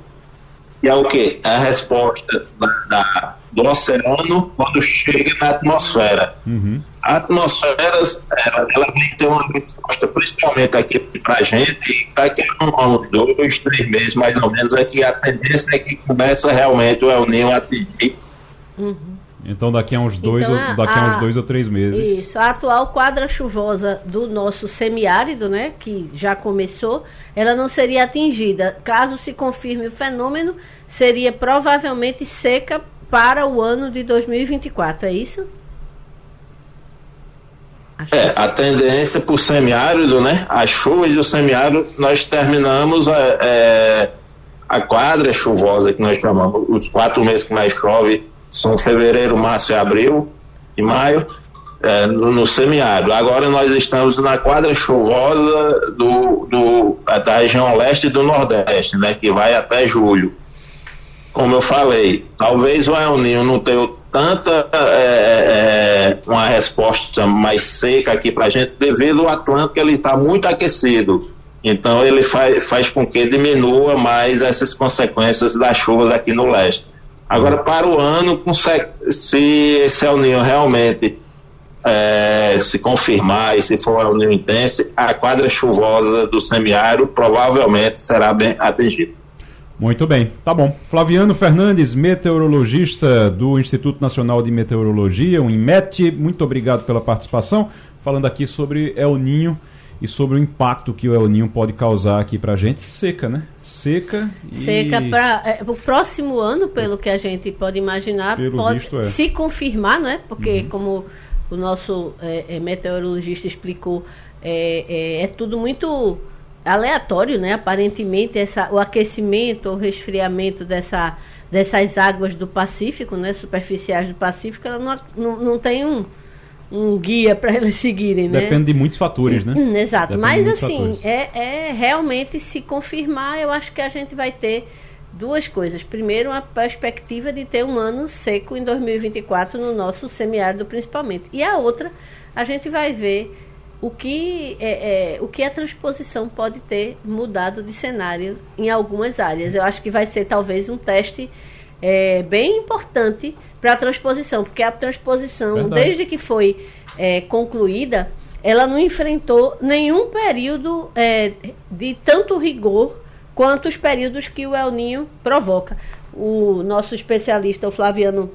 Que é o quê? É a resposta da, da do oceano quando chega na atmosfera. Uhum. A atmosfera ela, ela vai ter uma resposta, principalmente aqui para a gente, daqui a uns dois, três meses mais ou menos, é que a tendência é que começa realmente o El Ninho a atingir. Uhum. Então daqui a uns dois, então, ou, daqui a, a, uns dois ou três meses. Isso. A atual quadra chuvosa do nosso semiárido, né, que já começou, ela não seria atingida. Caso se confirme o fenômeno, seria provavelmente seca para o ano de 2024, é isso? É, a tendência para o semiárido, né? As chuvas do semiárido, nós terminamos a, é, é, a quadra chuvosa que nós chamamos, os quatro meses que mais chove são fevereiro, março e abril e maio, é, no, no, semiárido. Agora nós estamos na quadra chuvosa do, do, da região leste e do nordeste, né? Que vai até julho como eu falei, talvez o El Ninho não tenha tanta é, é, uma resposta mais seca aqui para a gente devido ao Atlântico ele está muito aquecido. Então ele faz, faz com que diminua mais essas consequências das chuvas aqui no leste. Agora para o ano, se esse El Ninho realmente é, se confirmar e se for El Ninho intenso, a quadra chuvosa do semiárido provavelmente será bem atingida. Muito bem, tá bom. Flaviano Fernandes, meteorologista do Instituto Nacional de Meteorologia, o INMET, muito obrigado pela participação, falando aqui sobre El Ninho e sobre o impacto que o El Ninho pode causar aqui pra gente. Seca, né? Seca e... Seca para é, o próximo ano, pelo que a gente pode imaginar, pelo pode visto, é. se confirmar, não é? Porque uhum. como o nosso é, é meteorologista explicou, é, é, é tudo muito aleatório, né? Aparentemente essa, o aquecimento ou resfriamento dessa, dessas águas do Pacífico, né? Superficiais do Pacífico, ela não, não, não tem um, um guia para eles seguirem, né? Depende de muitos fatores, né? Exato. Depende Mas assim, é, é realmente se confirmar, eu acho que a gente vai ter duas coisas. Primeiro, uma perspectiva de ter um ano seco em 2024 no nosso semiárido principalmente. E a outra, a gente vai ver o que, é, é, o que a transposição pode ter mudado de cenário em algumas áreas. Eu acho que vai ser talvez um teste é, bem importante para a transposição, porque a transposição, Verdade. desde que foi é, concluída, ela não enfrentou nenhum período é, de tanto rigor quanto os períodos que o El Ninho provoca. O nosso especialista, o Flaviano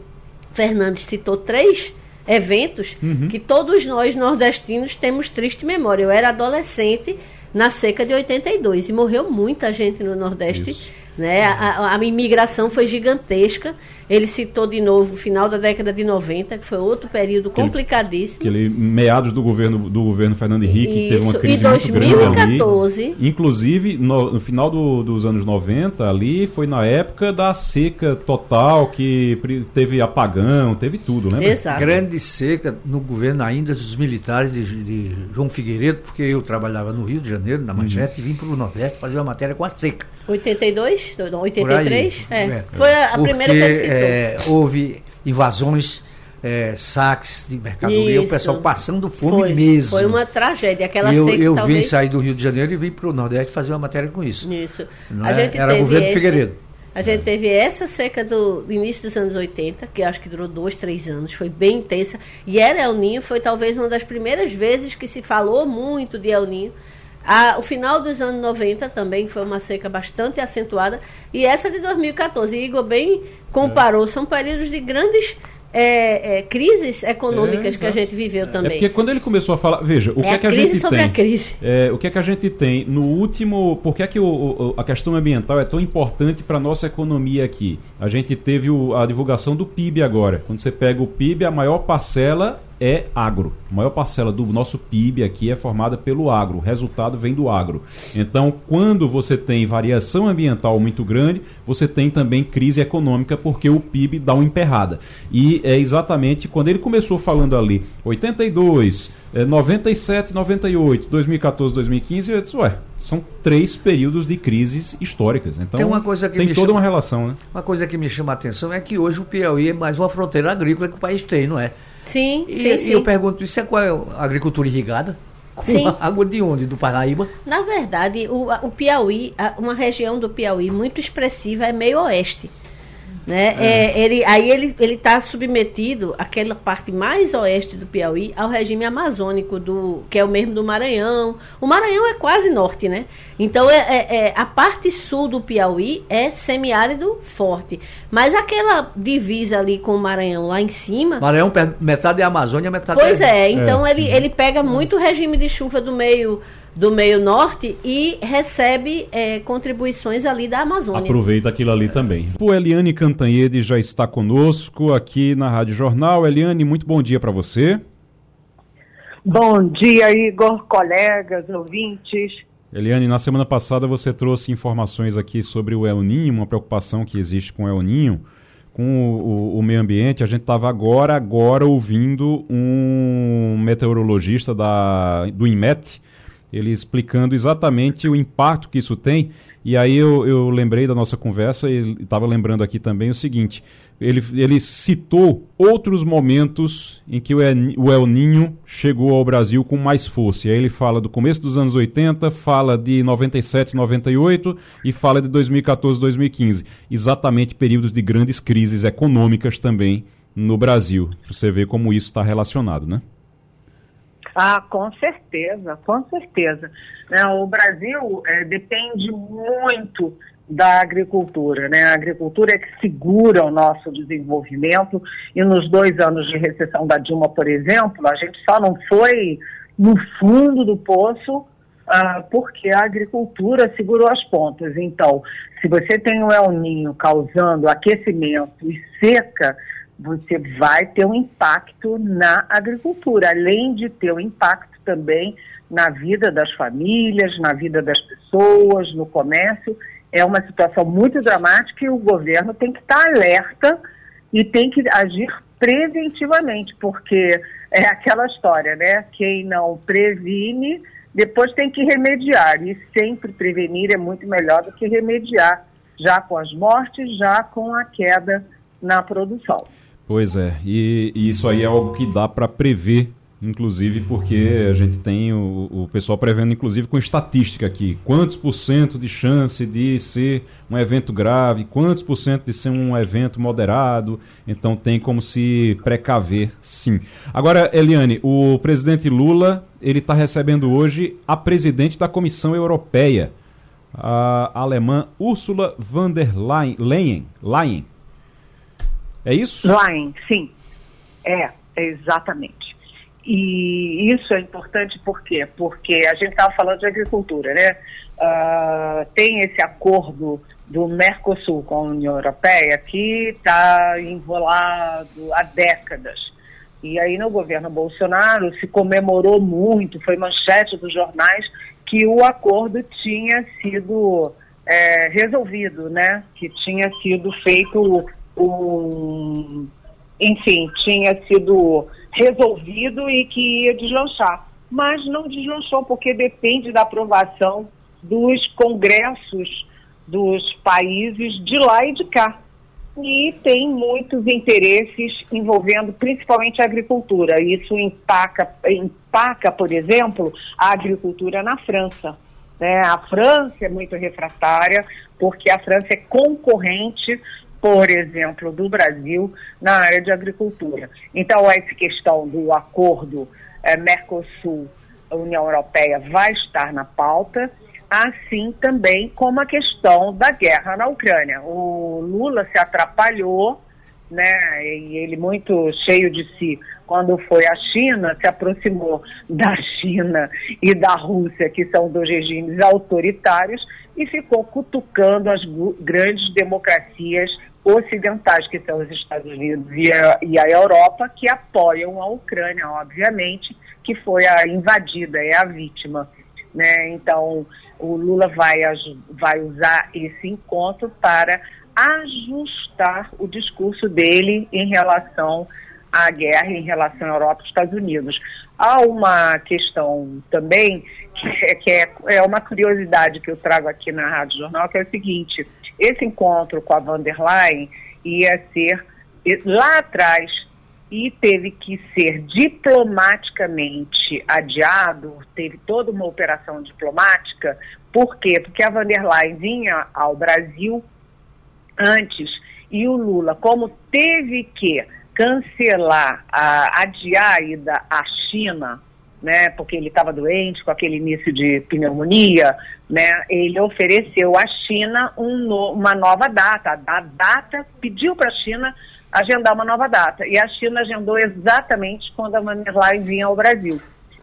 Fernandes, citou três eventos uhum. que todos nós nordestinos temos triste memória. Eu era adolescente na seca de 82 e morreu muita gente no Nordeste. Isso. Né? A, a, imigração foi gigantesca. Ele citou de novo o final da década de 90, que foi outro período complicadíssimo. Aquele, aquele meados do governo do governo Fernando Henrique Isso. teve uma crise e 2014, muito grande ali. Inclusive, no, no final do, dos anos 90, ali foi na época da seca total, que teve apagão, teve tudo, né? Exato. Grande seca no governo ainda dos militares de, de João Figueiredo, porque eu trabalhava no Rio de Janeiro, na Manchete, uhum. e vim para o Nordeste fazer uma matéria com a seca. 82? 83? É. é. Foi a, a primeira que citou. É, houve invasões, é, saques de mercadoria, Isso. o pessoal passando fome foi, mesmo. Foi uma tragédia. Aquela eu, seca, eu talvez... vim sair do Rio de Janeiro e vim para o Nordeste fazer uma matéria com isso. Isso. Não a é? gente Era governo esse, Figueiredo. A gente teve essa seca do, do, início dos anos 80, que acho que durou dois, três anos, foi bem intensa. E era El Ninho, foi talvez uma das primeiras vezes que se falou muito de El Ninho. A, o final dos anos 90 também foi uma seca bastante acentuada. E essa de 2014, Igor bem comparou, é. são períodos de grandes é, é, crises econômicas é, que a gente viveu é, também. É porque quando ele começou a falar, veja, o é que é que a, gente tem? A crise. É, o que é que a gente tem no último? Por que é que o, o, a questão ambiental é tão importante para nossa economia aqui? A gente teve o, a divulgação do PIB agora. Quando você pega o PIB, a maior parcela é agro. A maior parcela do nosso PIB aqui é formada pelo agro. O resultado vem do agro. Então, quando você tem variação ambiental muito grande, você tem também crise econômica porque o PIB dá uma emperrada. E é exatamente quando ele começou falando ali, 82, 97, 98, 2014, 2015, eu disse, ué, são três períodos de crises históricas. Então, tem, uma coisa que tem toda chama, uma relação, né? Uma coisa que me chama a atenção é que hoje o Piauí é mais uma fronteira agrícola que o país tem, não é? Sim, e, sim, sim. eu pergunto, isso é qual é a agricultura irrigada? Com sim. água de onde? Do Paraíba? Na verdade, o, o Piauí, uma região do Piauí muito expressiva é meio oeste. Né? É. É, ele, aí ele está submetido, aquela parte mais oeste do Piauí, ao regime amazônico, do, que é o mesmo do Maranhão. O Maranhão é quase norte, né? Então é, é, é a parte sul do Piauí é semiárido forte. Mas aquela divisa ali com o Maranhão lá em cima. Maranhão, metade é Amazônia, metade pois é. Pois é, então Ele, ele pega muito regime de chuva do meio do meio norte e recebe é, contribuições ali da Amazônia. Aproveita aquilo ali também. O Eliane Cantanhede já está conosco aqui na Rádio Jornal. Eliane, muito bom dia para você. Bom dia, Igor, colegas, ouvintes. Eliane, na semana passada você trouxe informações aqui sobre o El Ninho, uma preocupação que existe com o El Ninho, com o, o, o meio ambiente. A gente estava agora, agora ouvindo um meteorologista da, do INMET, ele explicando exatamente o impacto que isso tem. E aí eu, eu lembrei da nossa conversa e estava lembrando aqui também o seguinte: ele, ele citou outros momentos em que o El, Ninho chegou ao Brasil com mais força. E aí ele fala do começo dos anos 80, fala de 97, 98 e fala de 2014, 2015. Exatamente períodos de grandes crises econômicas também no Brasil. Você vê como isso está relacionado, né? Ah, com certeza, com certeza. Né, o Brasil é, depende muito da agricultura. Né? A agricultura é que segura o nosso desenvolvimento e nos dois anos de recessão da Dilma, por exemplo, a gente só não foi no fundo do poço ah, porque a agricultura segurou as pontas. Então, se você tem o El Ninho causando aquecimento e seca, você vai ter um impacto na agricultura, além de ter um impacto também na vida das famílias, na vida das pessoas, no comércio. É uma situação muito dramática e o governo tem que estar alerta e tem que agir preventivamente, porque é aquela história, né? Quem não previne, depois tem que remediar. E sempre prevenir é muito melhor do que remediar, já com as mortes, já com a queda na produção. Pois é, e, e isso aí é algo que dá para prever inclusive porque a gente tem o, o, pessoal prevendo, inclusive com estatística aqui, quantos por cento de chance de ser um evento grave, quantos por cento de ser um evento moderado, então tem como se precaver, sim. Agora, Eliane, o presidente Lula, ele está recebendo hoje a presidente da Comissão Europeia, a alemã Ursula von der Leyen. Leyen. É isso? Leyen, sim. É, exatamente. E isso é importante por quê? Porque a gente estava falando de agricultura, né? Uh, tem esse acordo do Mercosul com a União Europeia que está enrolado há décadas. E aí no governo Bolsonaro se comemorou muito, foi manchete dos jornais, que o acordo tinha sido é, resolvido, né? Que tinha sido feito um. Enfim, tinha sido resolvido e que ia deslanchar. Mas não deslanchou porque depende da aprovação dos congressos dos países de lá e de cá. E tem muitos interesses envolvendo principalmente a agricultura. Isso empaca, empaca por exemplo, a agricultura na França. Né? A França é muito refratária, porque a França é concorrente por exemplo, do Brasil na área de agricultura. Então, essa questão do acordo é, Mercosul-União Europeia vai estar na pauta, assim também como a questão da guerra na Ucrânia. O Lula se atrapalhou, né, e ele muito cheio de si, quando foi à China, se aproximou da China e da Rússia, que são dois regimes autoritários, e ficou cutucando as grandes democracias ocidentais, que são os Estados Unidos e a, e a Europa, que apoiam a Ucrânia, obviamente, que foi a invadida, é a vítima. Né? Então, o Lula vai, vai usar esse encontro para ajustar o discurso dele em relação à guerra, em relação à Europa e Estados Unidos. Há uma questão também, que, é, que é, é uma curiosidade que eu trago aqui na Rádio Jornal, que é o seguinte, esse encontro com a van der Leyen ia ser lá atrás e teve que ser diplomaticamente adiado, teve toda uma operação diplomática. Por quê? Porque a van der Leyen vinha ao Brasil antes e o Lula, como teve que cancelar, a, adiar a ida à China né, porque ele estava doente com aquele início de pneumonia, né, ele ofereceu à China um no, uma nova data. A data pediu para a China agendar uma nova data e a China agendou exatamente quando a van vinha ao Brasil.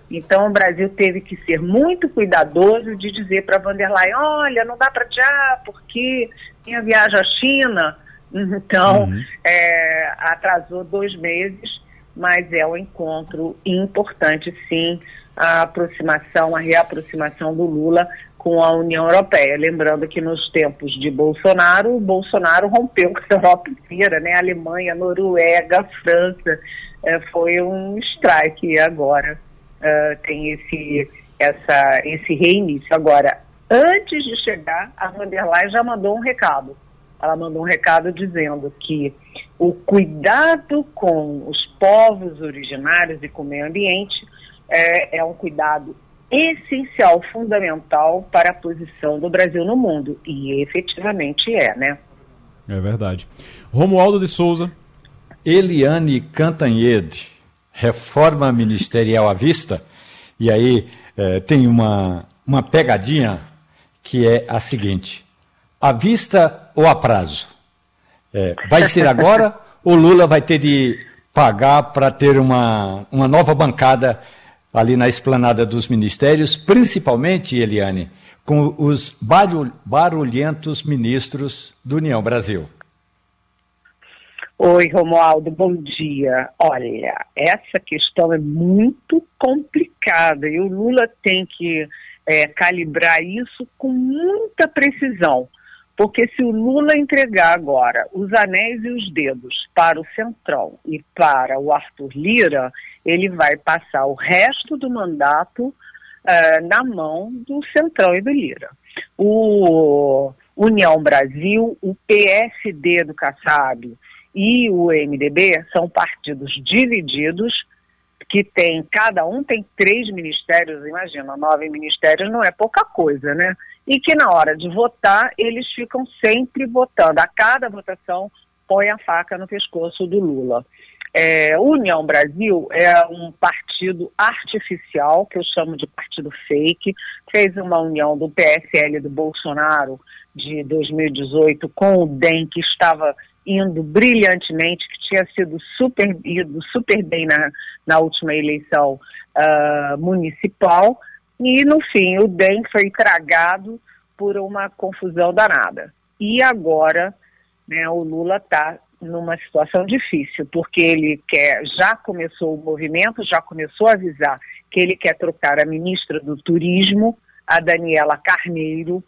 Então o Brasil teve que ser muito cuidadoso de dizer para a van olha, não dá para adiar porque tinha viagem à China, então uhum. é, atrasou dois meses mas é um encontro importante, sim, a aproximação, a reaproximação do Lula com a União Europeia. Lembrando que nos tempos de Bolsonaro, o Bolsonaro rompeu com a Europa inteira, né? Alemanha, Noruega, França, é, foi um strike e agora é, tem esse, essa, esse reinício. Agora, antes de chegar, a van der Leyen já mandou um recado. Ela mandou um recado dizendo que o cuidado com os povos originários e com o meio ambiente é, é um cuidado essencial, fundamental para a posição do Brasil no mundo. E efetivamente é, né? É verdade. Romualdo de Souza. Eliane Cantanhede, reforma ministerial à vista. E aí é, tem uma, uma pegadinha que é a seguinte: à vista ou a prazo? É, vai ser agora ou Lula vai ter de pagar para ter uma, uma nova bancada ali na esplanada dos ministérios, principalmente, Eliane, com os barulhentos ministros do União Brasil? Oi, Romualdo, bom dia. Olha, essa questão é muito complicada e o Lula tem que é, calibrar isso com muita precisão. Porque se o Lula entregar agora os anéis e os dedos para o Centrão e para o Arthur Lira, ele vai passar o resto do mandato uh, na mão do Centrão e do Lira. O União Brasil, o PSD do Kassab e o MDB são partidos divididos que tem, cada um tem três ministérios, imagina, nove ministérios não é pouca coisa, né? E que na hora de votar, eles ficam sempre votando. A cada votação põe a faca no pescoço do Lula. É, União Brasil é um partido artificial, que eu chamo de partido fake, fez uma união do PSL do Bolsonaro de 2018 com o DEM, que estava indo brilhantemente, que tinha sido super, ido super bem na, na última eleição uh, municipal, e no fim o DEM foi tragado por uma confusão danada. E agora né, o Lula está numa situação difícil, porque ele quer, já começou o movimento, já começou a avisar que ele quer trocar a ministra do Turismo, a Daniela Carneiro,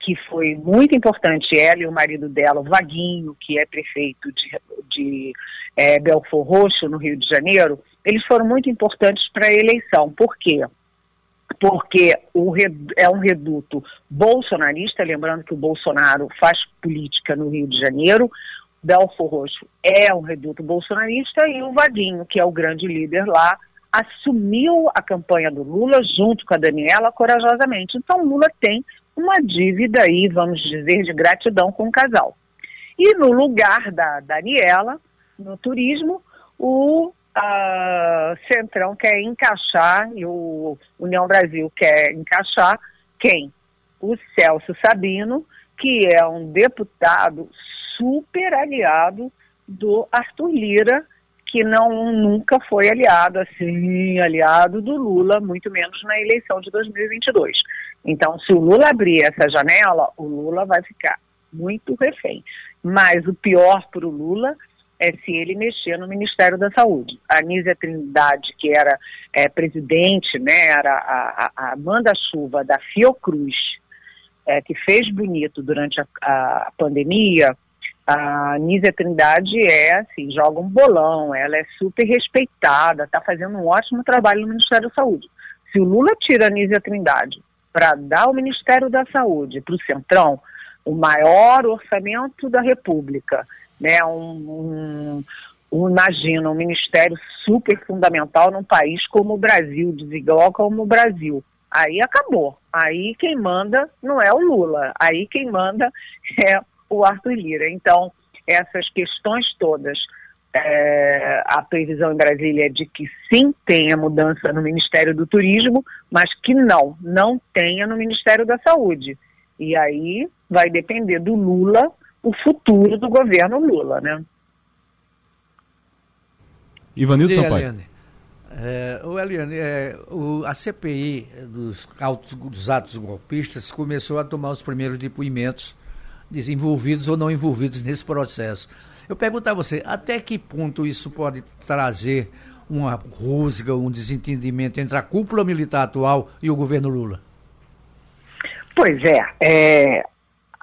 que foi muito importante, ela e o marido dela, o Vaguinho, que é prefeito de, de é, Belfor Roxo, no Rio de Janeiro, eles foram muito importantes para a eleição. Por quê? Porque o, é um reduto bolsonarista, lembrando que o Bolsonaro faz política no Rio de Janeiro, Belfor Roxo é um reduto bolsonarista e o Vaguinho, que é o grande líder lá, assumiu a campanha do Lula junto com a Daniela corajosamente. Então Lula tem uma dívida aí, vamos dizer, de gratidão com o casal. E no lugar da Daniela, no turismo, o Centrão quer encaixar, e o União Brasil quer encaixar quem? O Celso Sabino, que é um deputado super aliado do Arthur Lira, que não nunca foi aliado, assim, aliado do Lula, muito menos na eleição de 2022. Então, se o Lula abrir essa janela, o Lula vai ficar muito refém. Mas o pior para o Lula é se ele mexer no Ministério da Saúde. A Nízia Trindade, que era é, presidente, né, era a, a, a manda-chuva da Fiocruz, é, que fez bonito durante a, a pandemia, a Nízia Trindade é assim, joga um bolão, ela é super respeitada, está fazendo um ótimo trabalho no Ministério da Saúde. Se o Lula tira a Nízia Trindade para dar o Ministério da Saúde para o Centrão, o maior orçamento da República, né, um, um, um, imagina, um ministério super fundamental num país como o Brasil, desigual como o Brasil. Aí acabou. Aí quem manda não é o Lula, aí quem manda é o Arthur Lira. Então, essas questões todas, é, a previsão em Brasília é de que sim tenha mudança no Ministério do Turismo, mas que não, não tenha no Ministério da Saúde. E aí vai depender do Lula o futuro do governo Lula, né? Ivanildo Sampaio. É, o Eliane, é, o, a CPI dos, autos, dos atos golpistas começou a tomar os primeiros depoimentos desenvolvidos ou não envolvidos nesse processo. Eu pergunto a você, até que ponto isso pode trazer uma rusga, um desentendimento entre a cúpula militar atual e o governo Lula? Pois é, é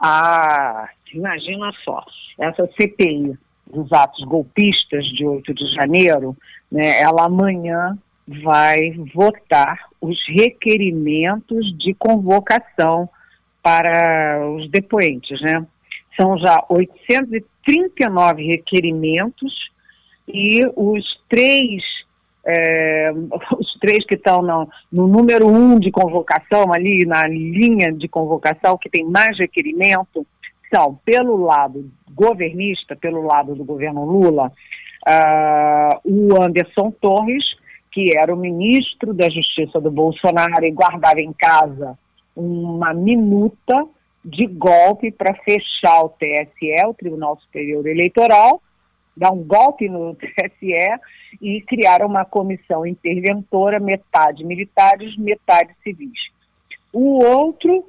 a, imagina só, essa CPI dos atos golpistas de 8 de janeiro, né, ela amanhã vai votar os requerimentos de convocação para os depoentes, né? São já 839 requerimentos e os três, é, os três que estão no, no número um de convocação, ali na linha de convocação, que tem mais requerimento, são, pelo lado governista, pelo lado do governo Lula, uh, o Anderson Torres, que era o ministro da Justiça do Bolsonaro e guardava em casa uma minuta de golpe para fechar o TSE, o Tribunal Superior Eleitoral, dar um golpe no TSE e criar uma comissão interventora, metade militares, metade civis. O outro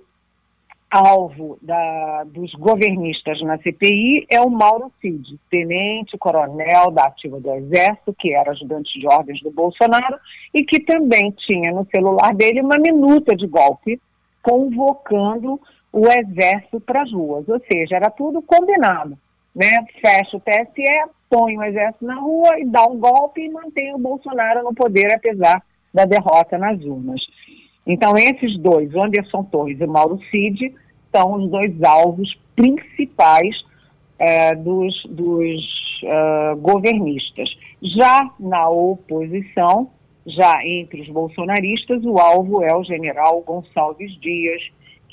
alvo da, dos governistas na CPI é o Mauro Cid, tenente coronel da ativa do Exército, que era ajudante de ordens do Bolsonaro e que também tinha no celular dele uma minuta de golpe convocando o Exército para as ruas. Ou seja, era tudo combinado. Né? Fecha o TSE, põe o Exército na rua e dá um golpe e mantém o Bolsonaro no poder, apesar da derrota nas urnas. Então, esses dois, Anderson Torres e Mauro Cid, são os dois alvos principais é, dos, dos uh, governistas. Já na oposição, já entre os bolsonaristas, o alvo é o general Gonçalves Dias,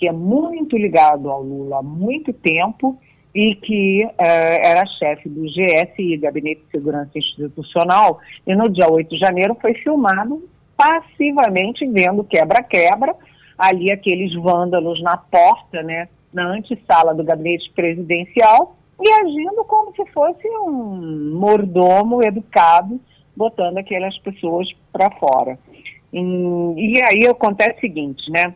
que é muito ligado ao Lula há muito tempo e que uh, era chefe do GSI, Gabinete de Segurança Institucional, e no dia 8 de janeiro foi filmado passivamente vendo quebra-quebra, ali aqueles vândalos na porta, né, na antessala do gabinete presidencial, e agindo como se fosse um mordomo educado, botando aquelas pessoas para fora. E, e, aí acontece o seguinte, né?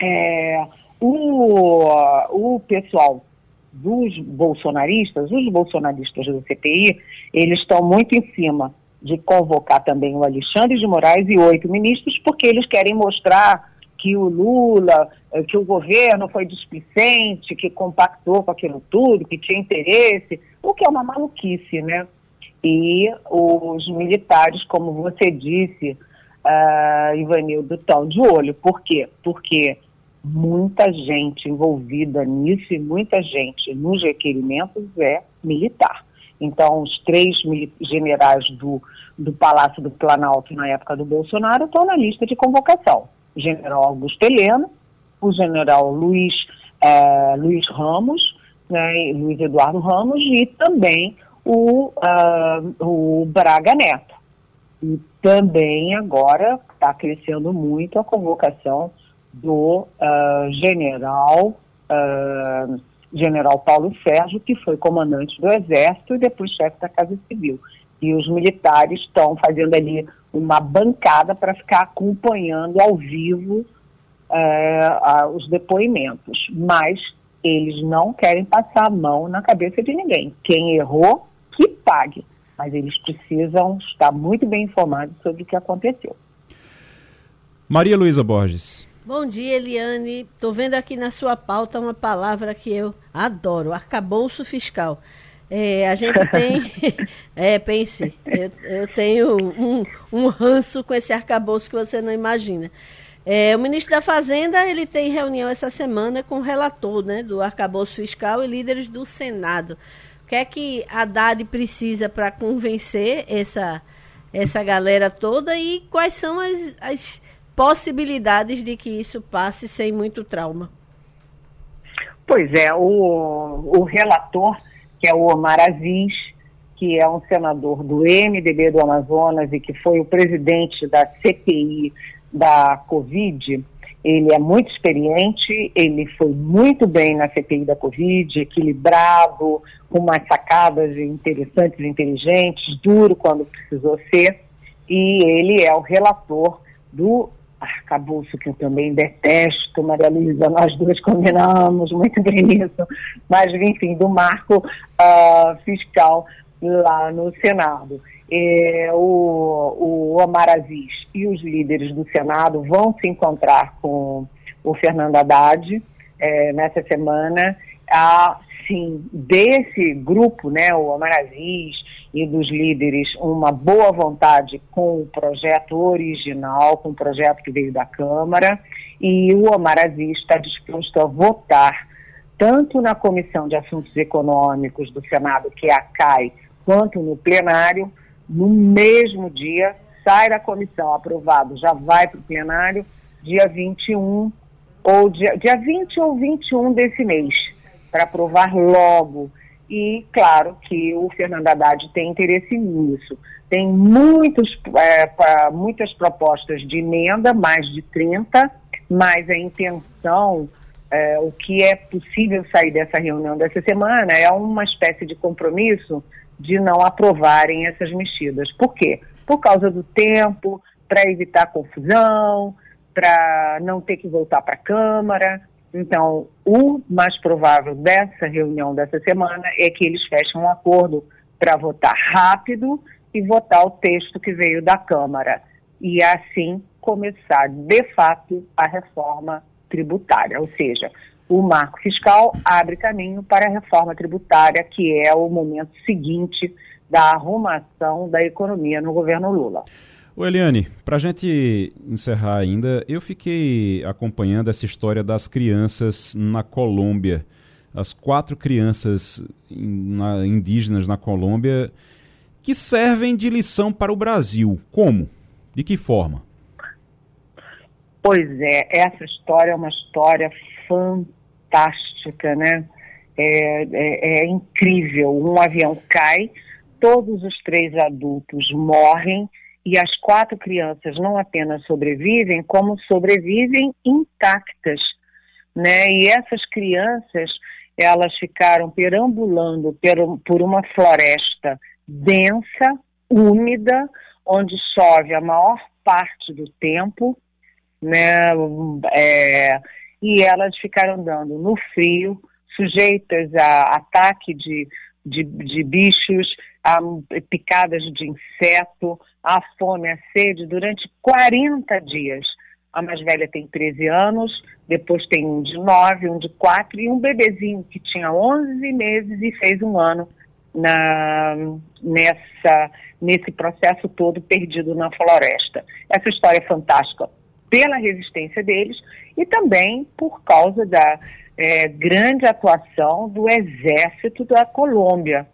É, o, o pessoal dos bolsonaristas, os bolsonaristas do CPI, eles estão muito em cima de convocar também o Alexandre de Moraes e oito ministros, porque eles querem mostrar que o Lula, eh, que o governo foi displicente, que compactou com aquilo tudo, que tinha interesse, o que é uma maluquice, né? E os militares, como você disse, uh, Ivanildo, estão de olho. Por quê? Porque muita gente envolvida nisso e muita gente nos requerimentos é militar. Então, os três generais do, do Palácio do Planalto na época do Bolsonaro estão na lista de convocação. O general Augusto Helena, o general Luiz, é, Luiz Ramos, né, Luiz Eduardo Ramos e também o, uh, o Braga Neto. E também agora está crescendo muito a convocação do uh, general uh, general Paulo Sérgio, que foi comandante do Exército e depois chefe da Casa Civil. E os militares estão fazendo ali uma bancada para ficar acompanhando ao vivo a, os depoimentos. Mas eles não querem passar a mão na cabeça de ninguém. Quem errou, que pague. Mas eles precisam estar muito bem informados sobre o que aconteceu. Maria Luísa Borges. Bom dia, Eliane. Estou vendo aqui na sua pauta uma palavra que eu adoro: arcabouço fiscal. É, a gente tem. é, pense. Eu, eu tenho um, um, ranço com esse arcabouço que você não imagina. É, o ministro da Fazenda ele tem reunião essa semana com o relator né, do arcabouço fiscal e líderes do Senado. O que é que a Haddad precisa para convencer essa, essa galera toda e quais são as, as possibilidades de que isso passe sem muito trauma. Pois é, o, o relator, que é o Omar Aziz, que é um senador do MDB do Amazonas e que foi o presidente da CPI da Covid, ele é muito experiente, ele foi muito bem na CPI da Covid, equilibrado, com umas sacadas interessantes, inteligentes, duro quando precisou ser, e ele é o relator do arcabouço que eu também detesto, Maria Luísa, nós duas combinamos muito bem isso, mas enfim, do marco uh, fiscal lá no Senado. É, o, o Omar Aziz e os líderes do Senado vão se encontrar com o Fernando Haddad é, nessa semana. Ah, sim, desse grupo, né, o Omar Aziz, e dos líderes uma boa vontade com o projeto original, com o projeto que veio da Câmara, e o Omar Aziz está disposto a votar tanto na Comissão de Assuntos Econômicos do Senado, que é a CAI, quanto no plenário, no mesmo dia, sai da comissão aprovado, já vai para o plenário, dia 21 ou dia, dia 20 ou 21 desse mês, para aprovar logo e claro que o Fernando Haddad tem interesse nisso. Tem muitos, é, muitas propostas de emenda, mais de 30, mas a intenção é, o que é possível sair dessa reunião dessa semana é uma espécie de compromisso de não aprovarem essas mexidas. Por quê? Por causa do tempo, para evitar confusão, para não ter que voltar para a Câmara. Então, o mais provável dessa reunião dessa semana é que eles fechem um acordo para votar rápido e votar o texto que veio da Câmara. E assim começar, de fato, a reforma tributária. Ou seja, o marco fiscal abre caminho para a reforma tributária, que é o momento seguinte da arrumação da economia no governo Lula. O Eliane, para a gente encerrar ainda, eu fiquei acompanhando essa história das crianças na Colômbia. As quatro crianças indígenas na Colômbia que servem de lição para o Brasil. Como? De que forma? Pois é, essa história é uma história fantástica, né? É, é, é incrível. Um avião cai, todos os três adultos morrem e as quatro crianças não apenas sobrevivem, como sobrevivem intactas, né? E essas crianças, elas ficaram perambulando por uma floresta densa, úmida, onde chove a maior parte do tempo, né? É, e elas ficaram andando no frio, sujeitas a ataque de, de, de bichos, a picadas de inseto, a fome, a sede, durante 40 dias. A mais velha tem 13 anos, depois tem um de 9, um de 4 e um bebezinho que tinha 11 meses e fez um ano na, nessa, nesse processo todo perdido na floresta. Essa história é fantástica pela resistência deles e também por causa da é, grande atuação do exército da Colômbia,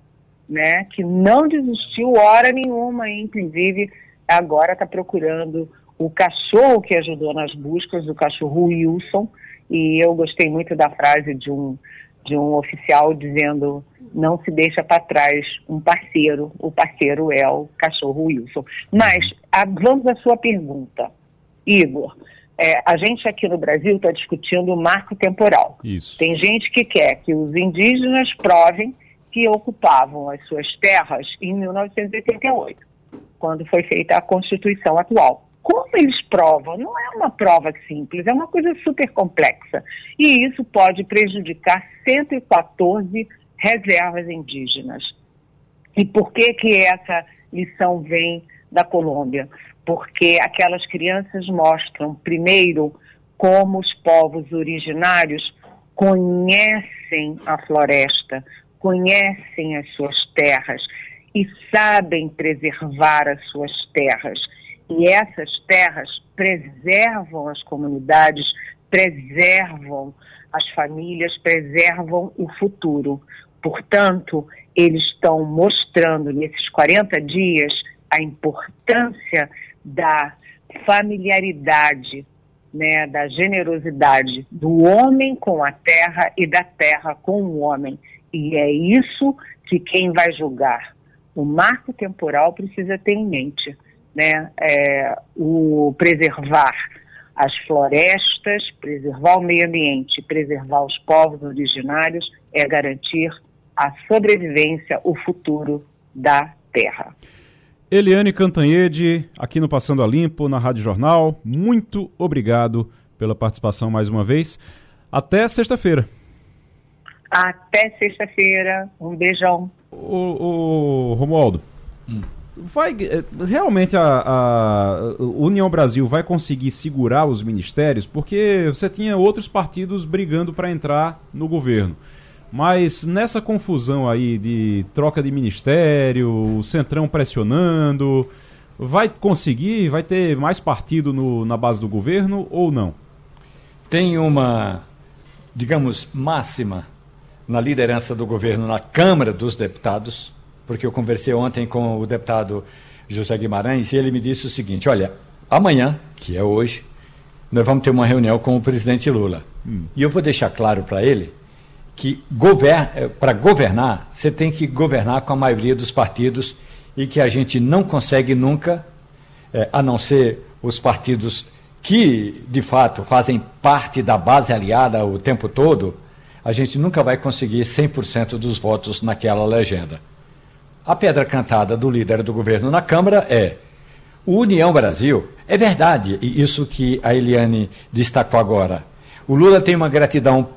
né, que não desistiu hora nenhuma, inclusive agora está procurando o cachorro que ajudou nas buscas, o cachorro Wilson, e eu gostei muito da frase de um, de um oficial dizendo não se deixa para trás um parceiro, o parceiro é o cachorro Wilson. Mas a, vamos à sua pergunta. Igor, é, a gente aqui no Brasil está discutindo o marco temporal. Isso. Tem gente que quer que os indígenas provem que ocupavam as suas terras em 1988, quando foi feita a Constituição atual. Como eles provam? Não é uma prova simples, é uma coisa super complexa. E isso pode prejudicar 114 reservas indígenas. E por que que essa lição vem da Colômbia? porque aquelas crianças mostram, primeiro, como os povos originários conhecem a floresta, conhecem as suas terras e sabem preservar as suas terras. E essas terras preservam as comunidades, preservam as famílias, preservam o futuro. Portanto, eles estão mostrando nesses 40 dias a importância da familiaridade, né, da generosidade do homem com a terra e da terra com o homem. E é isso que quem vai julgar o marco temporal precisa ter em mente, né? É, o preservar as florestas, preservar o meio ambiente, preservar os povos originários é garantir a sobrevivência, o futuro da terra. Eliane Cantanhede, aqui no Passando a Limpo, na Rádio Jornal. Muito obrigado pela participação mais uma vez. Até sexta-feira. Até sexta-feira. Um beijão. O, o Romualdo, hum. vai eh, realmente a, a, União Brasil vai conseguir segurar os ministérios? Porque você tinha outros partidos brigando para entrar no governo. Mas nessa confusão aí de troca de ministério, o Centrão pressionando, vai conseguir, vai ter mais partido no, na base do governo ou não? Tem uma, digamos, máxima na liderança do governo na Câmara dos Deputados, porque eu conversei ontem com o deputado José Guimarães e ele me disse o seguinte: olha, amanhã, que é hoje, nós vamos ter uma reunião com o presidente Lula. Hum. E eu vou deixar claro para ele que gover eh, para governar, você tem que governar com a maioria dos partidos e que a gente não consegue nunca, é, a não ser os partidos que de fato fazem parte da base aliada o tempo todo, a gente nunca vai conseguir 100% dos votos naquela legenda. A pedra cantada do líder do governo na Câmara é o União Brasil. É verdade, e isso que a Eliane destacou agora. O Lula tem uma gratidão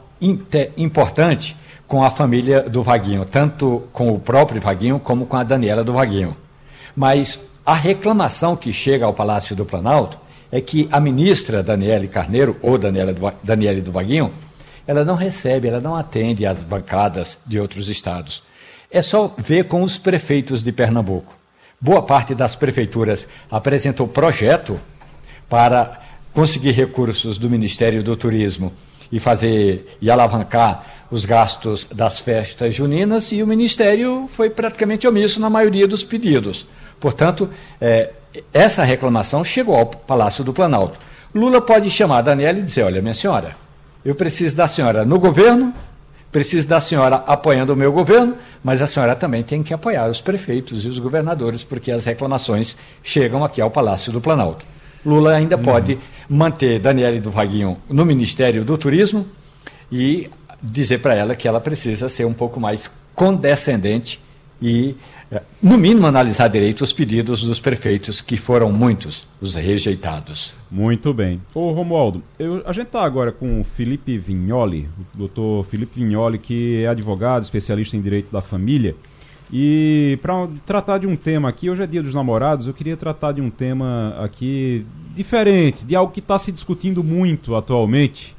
importante com a família do Vaguinho, tanto com o próprio Vaguinho como com a Daniela do Vaguinho. Mas a reclamação que chega ao Palácio do Planalto é que a ministra Daniele Carneiro, ou Daniela do, Daniele do Vaguinho, ela não recebe, ela não atende às bancadas de outros estados. É só ver com os prefeitos de Pernambuco. Boa parte das prefeituras apresentou projeto para conseguir recursos do Ministério do Turismo e fazer e alavancar os gastos das festas juninas e o Ministério foi praticamente omisso na maioria dos pedidos. Portanto, é, essa reclamação chegou ao Palácio do Planalto. Lula pode chamar a Daniela e dizer: Olha, minha senhora, eu preciso da senhora no governo, preciso da senhora apoiando o meu governo, mas a senhora também tem que apoiar os prefeitos e os governadores, porque as reclamações chegam aqui ao Palácio do Planalto. Lula ainda uhum. pode manter Daniele do Vaguinho no Ministério do Turismo e dizer para ela que ela precisa ser um pouco mais condescendente e no mínimo, analisar direito os pedidos dos prefeitos, que foram muitos os rejeitados. Muito bem. Ô Romualdo, eu, a gente está agora com o Felipe Vignoli, o doutor Felipe Vignoli, que é advogado, especialista em direito da família. E para tratar de um tema aqui, hoje é dia dos namorados, eu queria tratar de um tema aqui diferente, de algo que está se discutindo muito atualmente,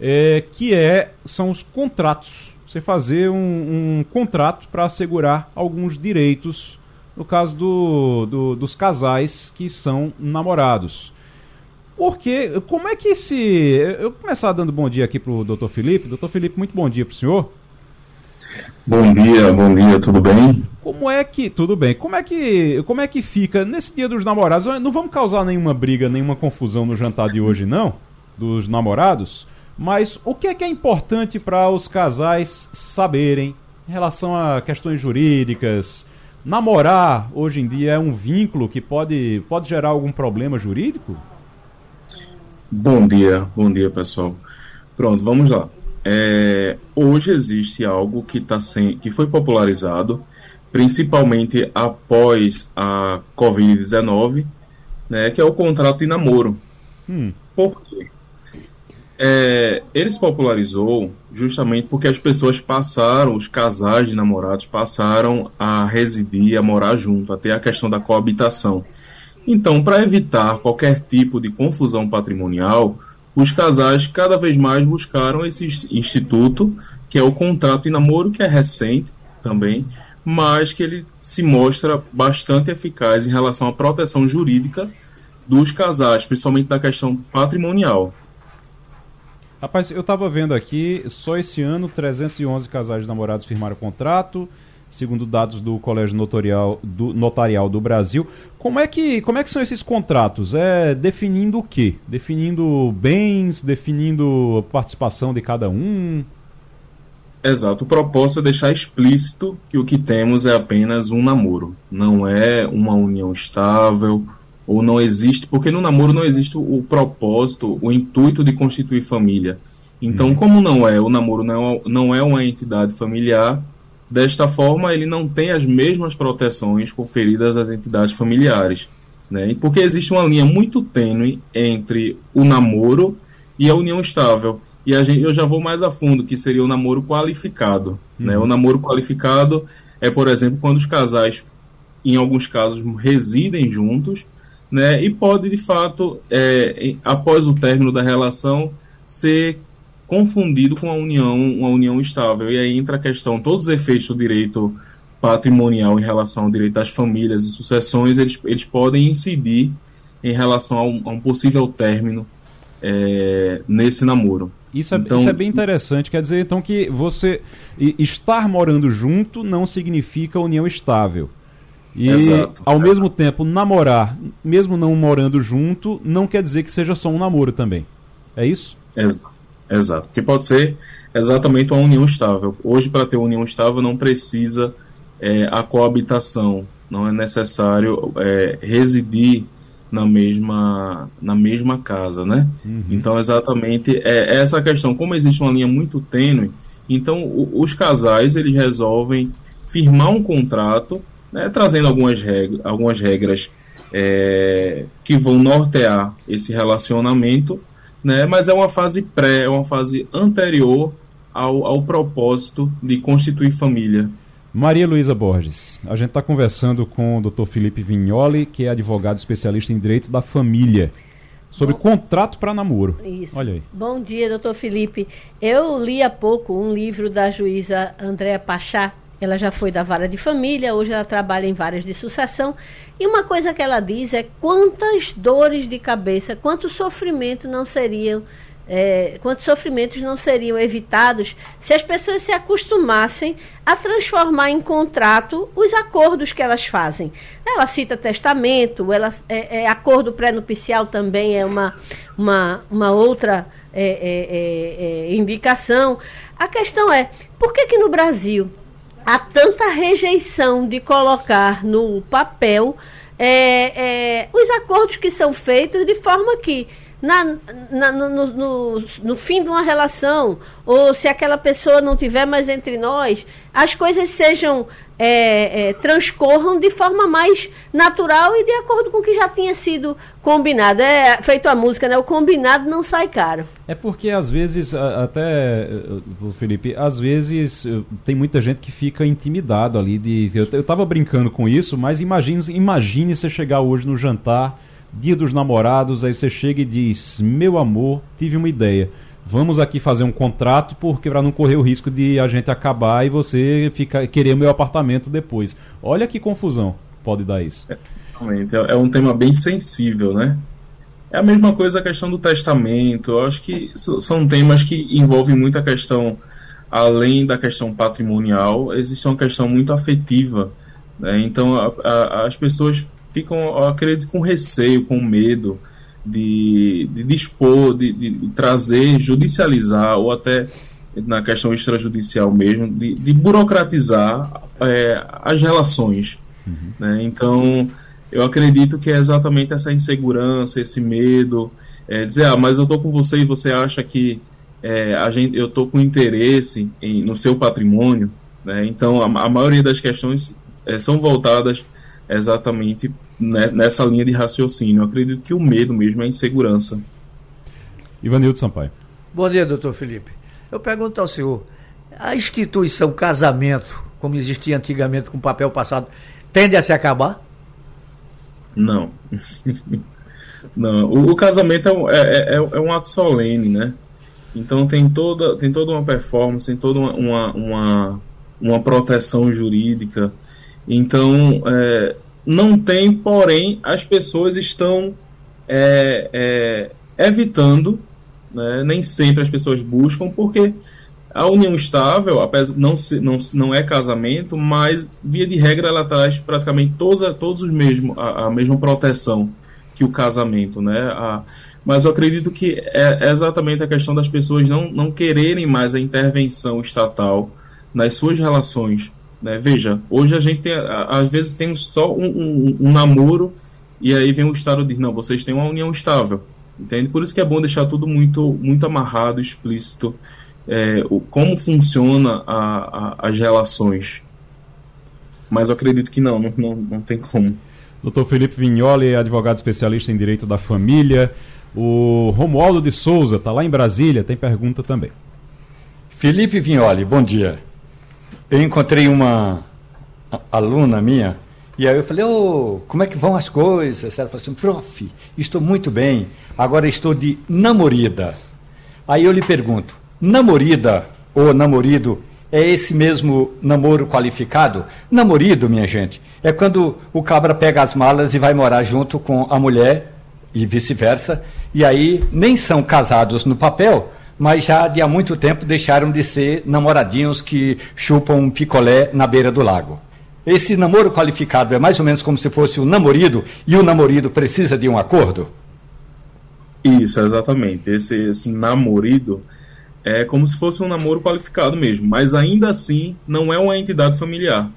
é, que é, são os contratos você fazer um, um contrato para assegurar alguns direitos, no caso do, do, dos casais que são namorados. Porque, como é que esse. Eu vou começar dando bom dia aqui para o doutor Felipe. Doutor Felipe, muito bom dia para o senhor. Bom dia, bom dia, tudo bem? Como é que. Tudo bem. Como é que. Como é que fica nesse dia dos namorados? Não vamos causar nenhuma briga, nenhuma confusão no jantar de hoje, não? Dos namorados? Mas o que é que é importante para os casais saberem em relação a questões jurídicas? Namorar hoje em dia é um vínculo que pode, pode gerar algum problema jurídico? Bom dia, bom dia pessoal. Pronto, vamos lá. É, hoje existe algo que, tá sem, que foi popularizado, principalmente após a Covid-19, né, que é o contrato de namoro. Hum. Por quê? É, ele se popularizou justamente porque as pessoas passaram, os casais de namorados passaram a residir, a morar junto, até a questão da coabitação. Então, para evitar qualquer tipo de confusão patrimonial, os casais cada vez mais buscaram esse instituto, que é o contrato de namoro, que é recente também, mas que ele se mostra bastante eficaz em relação à proteção jurídica dos casais, principalmente da questão patrimonial. Rapaz, eu tava vendo aqui, só esse ano 311 casais de namorados firmaram contrato, segundo dados do Colégio Notarial do, Notarial do Brasil. Como é, que, como é que são esses contratos? É definindo o quê? Definindo bens, definindo a participação de cada um? Exato. O propósito é deixar explícito que o que temos é apenas um namoro. Não é uma união estável, ou não existe, porque no namoro não existe o, propósito, o intuito de constituir família. Então, uhum. como não é, o namoro não é, não é uma entidade familiar, desta forma ele não tem as mesmas proteções conferidas às entidades familiares. Né? Porque existe uma linha muito tênue entre o namoro e a união estável. E a gente, eu já vou mais a fundo, que seria o namoro qualificado. Né? Uhum. Né? O namoro qualificado é, por exemplo, quando os casais, em alguns casos, residem juntos, né, e pode de fato, é, após o término da relação, ser confundido com a união, uma união estável. E aí entra a questão, todos os efeitos do direito patrimonial em relação ao direito das famílias e sucessões, eles, eles podem incidir em relação a um, a um possível término é, nesse namoro. Isso é, então, isso é bem interessante, quer dizer então que você estar morando junto não significa união estável. E, Exato. ao mesmo tempo, namorar, mesmo não morando junto, não quer dizer que seja só um namoro também. É isso? Exato. Que pode ser exatamente uma união estável. Hoje, para ter uma união estável, não precisa é, a coabitação. Não é necessário é, residir na mesma, na mesma casa, né? Uhum. Então, exatamente, é, é essa questão. Como existe uma linha muito tênue, então o, os casais, eles resolvem firmar um contrato, né, trazendo algumas, regras, algumas regras é, que vão nortear esse relacionamento, né, mas é uma fase pré, é uma fase anterior ao, ao propósito de constituir família. Maria Luísa Borges, a gente está conversando com o Dr. Felipe Vignoli, que é advogado especialista em direito da família, sobre Bom, contrato para namoro. Isso. Olha aí. Bom dia, doutor Felipe. Eu li há pouco um livro da juíza Andréa Pachá. Ela já foi da vara de família, hoje ela trabalha em várias de sucessão. E uma coisa que ela diz é quantas dores de cabeça, quanto sofrimento não seriam é, quantos sofrimentos não seriam evitados se as pessoas se acostumassem a transformar em contrato os acordos que elas fazem. Ela cita testamento, ela, é, é acordo pré-nupcial também é uma, uma, uma outra é, é, é, indicação. A questão é, por que, que no Brasil há tanta rejeição de colocar no papel os acordos que são feitos de forma que na, na no, no, no, fim de uma relação, ou se aquela pessoa não tiver mais entre nós, as coisas sejam é, é, transcorram de forma mais natural e de acordo com o que já tinha sido combinado. É feito a música, né? O combinado não sai caro. É porque às vezes, até, Felipe, às vezes tem muita gente que fica intimidado ali. De, eu, eu tava brincando com isso, mas imagine, imagine você chegar hoje no jantar Dia dos Namorados, aí você chega e diz: Meu amor, tive uma ideia. Vamos aqui fazer um contrato porque para não correr o risco de a gente acabar e você ficar querer o meu apartamento depois. Olha que confusão pode dar isso. É, é um tema bem sensível, né? É a mesma coisa a questão do testamento. Eu acho que são temas que envolvem muita questão, além da questão patrimonial, existe uma questão muito afetiva. Né? Então, a, a, as pessoas ficam, acredito, com receio, com medo de, de dispor, de, de, trazer, judicializar ou até na questão extrajudicial mesmo, de, de burocratizar é, as relações. Uhum. Né? Então, eu acredito que é exatamente essa insegurança, esse medo, é, dizer, ah, mas eu estou com você e você acha que é, a gente, eu estou com interesse em, no seu patrimônio. Né? Então, a, a maioria das questões é, são voltadas exatamente né, nessa linha de raciocínio. Eu acredito que o medo mesmo é a insegurança. Ivanildo Sampaio. Bom dia, doutor Felipe. Eu pergunto ao senhor, a instituição casamento, como existia antigamente com papel passado, tende a se acabar? Não. Não. O, o casamento é, é, é, é, um ato solene, né? Então tem toda, tem toda uma performance, tem toda uma, uma, uma, uma proteção jurídica. Então, é, não tem, porém, as pessoas estão é, é, evitando, né, nem sempre as pessoas buscam, porque a união estável, apesar não, se, não, não é casamento, mas via de regra ela traz praticamente todos, todos os mesmos, a, a mesma proteção que o casamento, né? A, mas eu acredito que é, exatamente a questão das pessoas não, não quererem mais a intervenção estatal nas suas relações né? Veja, hoje a gente tem, às vezes temos só um, um, um namoro e aí vem o Estado diz, não, vocês têm uma união estável. Entende? Por isso que é bom deixar tudo muito, muito amarrado, explícito, é, o, como funciona a, a, as relações. Mas eu acredito que não, não, não, não tem como. Doutor Felipe Vignoli, advogado especialista em direito da família. O Romualdo de Souza está lá em Brasília, tem pergunta também. Felipe Vignoli, bom dia eu encontrei uma aluna minha, e aí eu falei, oh, como é que vão as coisas? Ela falou assim, prof, estou muito bem, agora estou de namorida. Aí eu lhe pergunto, namorida ou namorido é esse mesmo namoro qualificado? Namorido, minha gente, é quando o cabra pega as malas e vai morar junto com a mulher e vice-versa, e aí nem são casados no papel, mas já de há muito tempo deixaram de ser namoradinhos que chupam um picolé na beira do lago. Esse namoro qualificado é mais ou menos como se fosse o um namorido e o namorido precisa de um acordo? Isso, exatamente. Esse, esse namorido é como se fosse um namoro qualificado mesmo, mas ainda assim não é uma entidade familiar,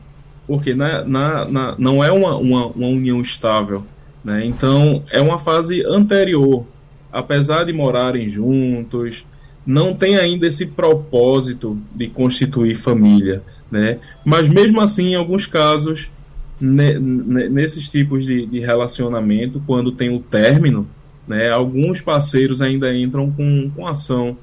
porque na, na, na não é uma, uma, uma união estável, Né? Então, é uma fase anterior. Apesar de morarem juntos, não tem ainda esse propósito de constituir família. Né? Mas, mesmo assim, em alguns casos, nesses tipos de, de, relacionamento, quando tem o término, né, alguns parceiros ainda entram com, com ação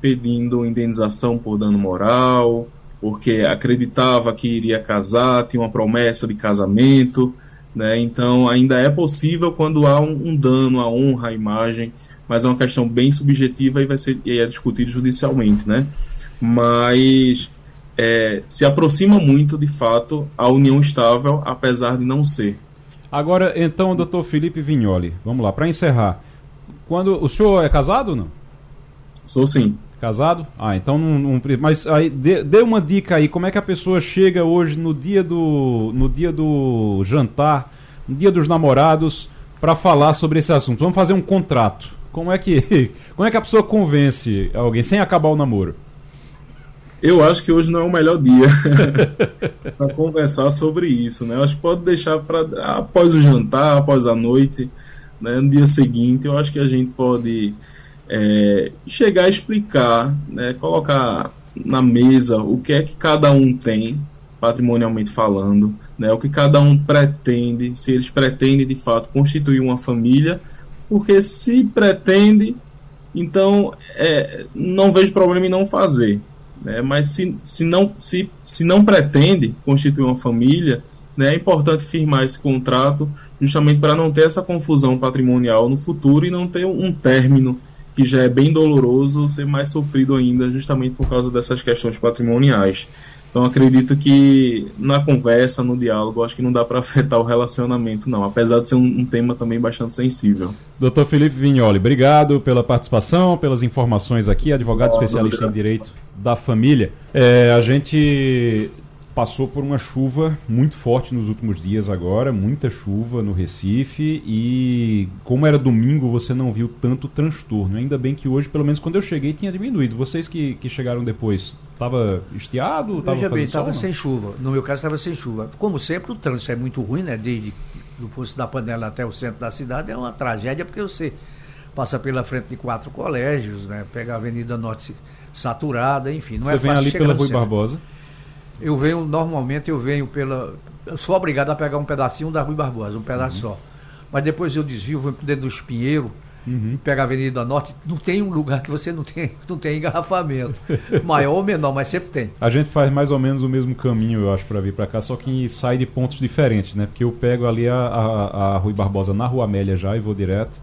pedindo indenização por dano moral, porque acreditava que iria casar, tinha uma promessa de casamento, né? Então ainda é possível quando há um, um dano à honra, à imagem, mas é uma questão bem subjetiva e vai ser e é discutido judicialmente, né? Mas é, se aproxima muito de fato a união estável, apesar de não ser. Agora, então, doutor Felipe Vignoli, vamos lá, para encerrar. Quando o senhor é casado ou não? Sou sim. Casado? Ah, então não. não mas aí dê, dê, uma dica aí, como é que a pessoa chega hoje no dia do. no dia do jantar, no dia dos namorados, para falar sobre esse assunto? Vamos fazer um contrato. Como é que. Como é que a pessoa convence alguém sem acabar o namoro? Eu acho que hoje não é o melhor dia para conversar sobre isso, né? Eu acho que pode deixar para após o jantar, após a noite, né? no dia seguinte, eu acho que a gente pode é, chegar a explicar, né, colocar na mesa o que é que cada um tem, patrimonialmente falando, né, o que cada um pretende, se eles pretendem de fato constituir uma família, porque se pretende, então é, não vejo problema em não fazer. Né, mas se, se, não, se, se não pretende constituir uma família, né, é importante firmar esse contrato justamente para não ter essa confusão patrimonial no futuro e não ter um término que já é bem doloroso, ser mais sofrido ainda, justamente por causa dessas questões patrimoniais. Então acredito que na conversa, no diálogo, acho que não dá para afetar o relacionamento, não, apesar de ser um, um, tema também bastante sensível. Doutor Felipe Vignoli, obrigado pela participação, pelas informações aqui, advogado especialista em direito da família. É, a gente passou por uma chuva muito forte nos últimos dias agora, muita chuva no Recife e como era domingo você não viu tanto transtorno. Ainda bem que hoje, pelo menos quando eu cheguei, tinha diminuído. Vocês que, que chegaram depois, estava estiado? Tava Veja bem, estava sem chuva. No meu caso estava sem chuva. Como sempre, o trânsito é muito ruim, né? Desde do posto da Panela até o centro da cidade é uma tragédia porque você passa pela frente de quatro colégios, né? Pega a Avenida Norte saturada, enfim. Não você é vem ali pela Rui Barbosa? Eu venho, normalmente eu venho pela. Eu sou obrigado a pegar um pedacinho da Rui Barbosa, um pedaço uhum. só. Mas depois eu desvio, vou dentro do Espinheiro, uhum. pego a Avenida Norte. Não tem um lugar que você não tem, não tem engarrafamento. Maior ou menor, mas sempre tem. A gente faz mais ou menos o mesmo caminho, eu acho, para vir para cá, só que sai de pontos diferentes, né? Porque eu pego ali a, a, a Rui Barbosa na Rua Amélia já e vou direto.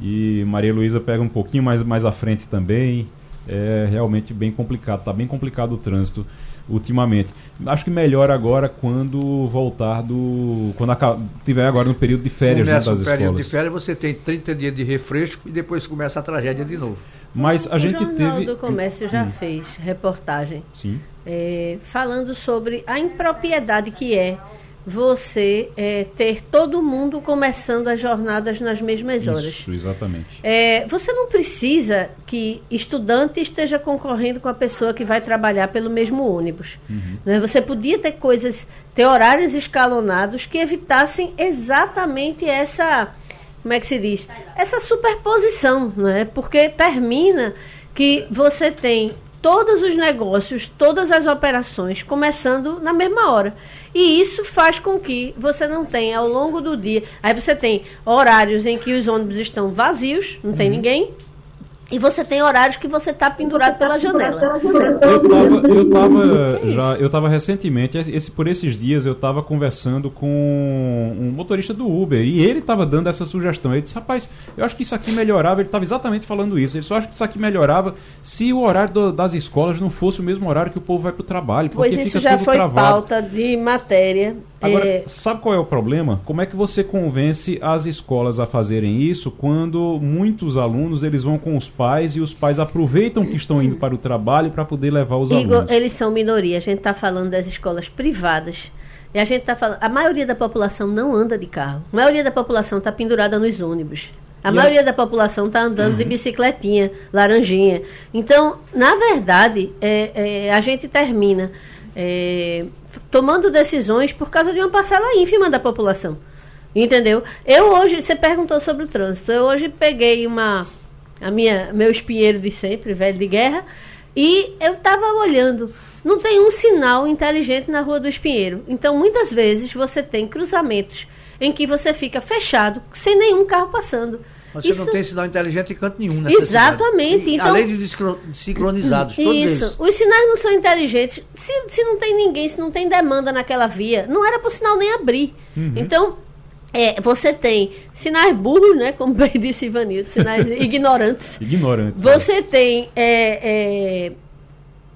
E Maria Luísa pega um pouquinho mais, mais à frente também. É realmente bem complicado, tá bem complicado o trânsito ultimamente. Acho que melhor agora quando voltar do. quando tiver agora no período de férias né, das escolas. No período de férias você tem 30 dias de refresco e depois começa a tragédia de novo. Mas a o gente Jornal teve. do Comércio já hum. fez reportagem Sim. É, falando sobre a impropriedade que é você é, ter todo mundo começando as jornadas nas mesmas horas. Isso, exatamente. É, você não precisa que estudante esteja concorrendo com a pessoa que vai trabalhar pelo mesmo ônibus. Uhum. Né? Você podia ter coisas, ter horários escalonados que evitassem exatamente essa, como é que se diz? Essa superposição, né? Porque termina que você tem todos os negócios, todas as operações começando na mesma hora. E isso faz com que você não tenha ao longo do dia. Aí você tem horários em que os ônibus estão vazios, não tem uhum. ninguém. E você tem horários que você está pendurado pela janela. Eu estava eu tava é já, eu tava recentemente, esse, por esses dias, eu estava conversando com um motorista do Uber e ele estava dando essa sugestão. Ele disse, rapaz, eu acho que isso aqui melhorava, ele estava exatamente falando isso. Ele só acha que isso aqui melhorava se o horário do, das escolas não fosse o mesmo horário que o povo vai para o trabalho. Pois isso já foi travado. pauta de matéria Agora, é... sabe qual é o problema? Como é que você convence as escolas a fazerem isso quando muitos alunos eles vão com os pais e os pais aproveitam que estão indo para o trabalho para poder levar os Igor, alunos? eles são minoria. A gente está falando das escolas privadas. E a gente está falando, a maioria da população não anda de carro. A maioria da população está pendurada nos ônibus. A e maioria da população está andando uhum. de bicicletinha, laranjinha. Então, na verdade, é, é, a gente termina é, tomando decisões por causa de uma parcela ínfima da população. Entendeu? Eu hoje, você perguntou sobre o trânsito. Eu hoje peguei uma a minha meu espinheiro de sempre, velho de guerra, e eu estava olhando. Não tem um sinal inteligente na Rua do Espinheiro. Então, muitas vezes você tem cruzamentos em que você fica fechado, sem nenhum carro passando. Mas Isso... você não tem sinal inteligente em canto nenhum, né? Exatamente. Então, além de sincronizados, todos Isso. Eles. Os sinais não são inteligentes. Se, se não tem ninguém, se não tem demanda naquela via, não era para o sinal nem abrir. Uhum. Então, é, você tem sinais burros, né? Como bem disse Ivanildo, sinais ignorantes. Ignorantes. Você é. tem é, é,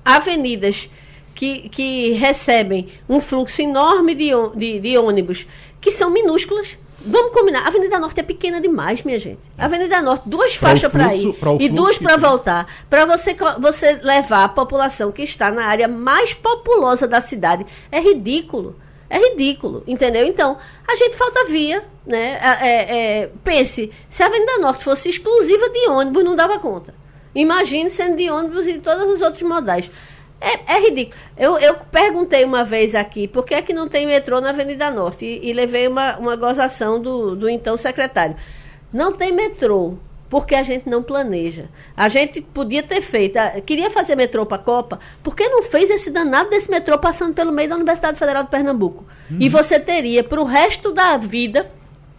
avenidas que, que recebem um fluxo enorme de, de, de ônibus que são minúsculas. Vamos combinar. A Avenida Norte é pequena demais, minha gente. A Avenida Norte, duas pra faixas para ir e duas para voltar. Para você, você levar a população que está na área mais populosa da cidade. É ridículo. É ridículo, entendeu? Então, a gente falta via, né? É, é, pense, se a Avenida Norte fosse exclusiva de ônibus, não dava conta. Imagine sendo de ônibus e todos os outros modais. É, é, ridículo. Eu, eu perguntei uma vez aqui por que é que não tem metrô na Avenida Norte e, e levei uma, uma gozação do, do então secretário. Não tem metrô porque a gente não planeja. A gente podia ter feito, queria fazer metrô para a Copa, por que não fez esse danado desse metrô passando pelo meio da Universidade Federal de Pernambuco? Uhum. E você teria para o resto da vida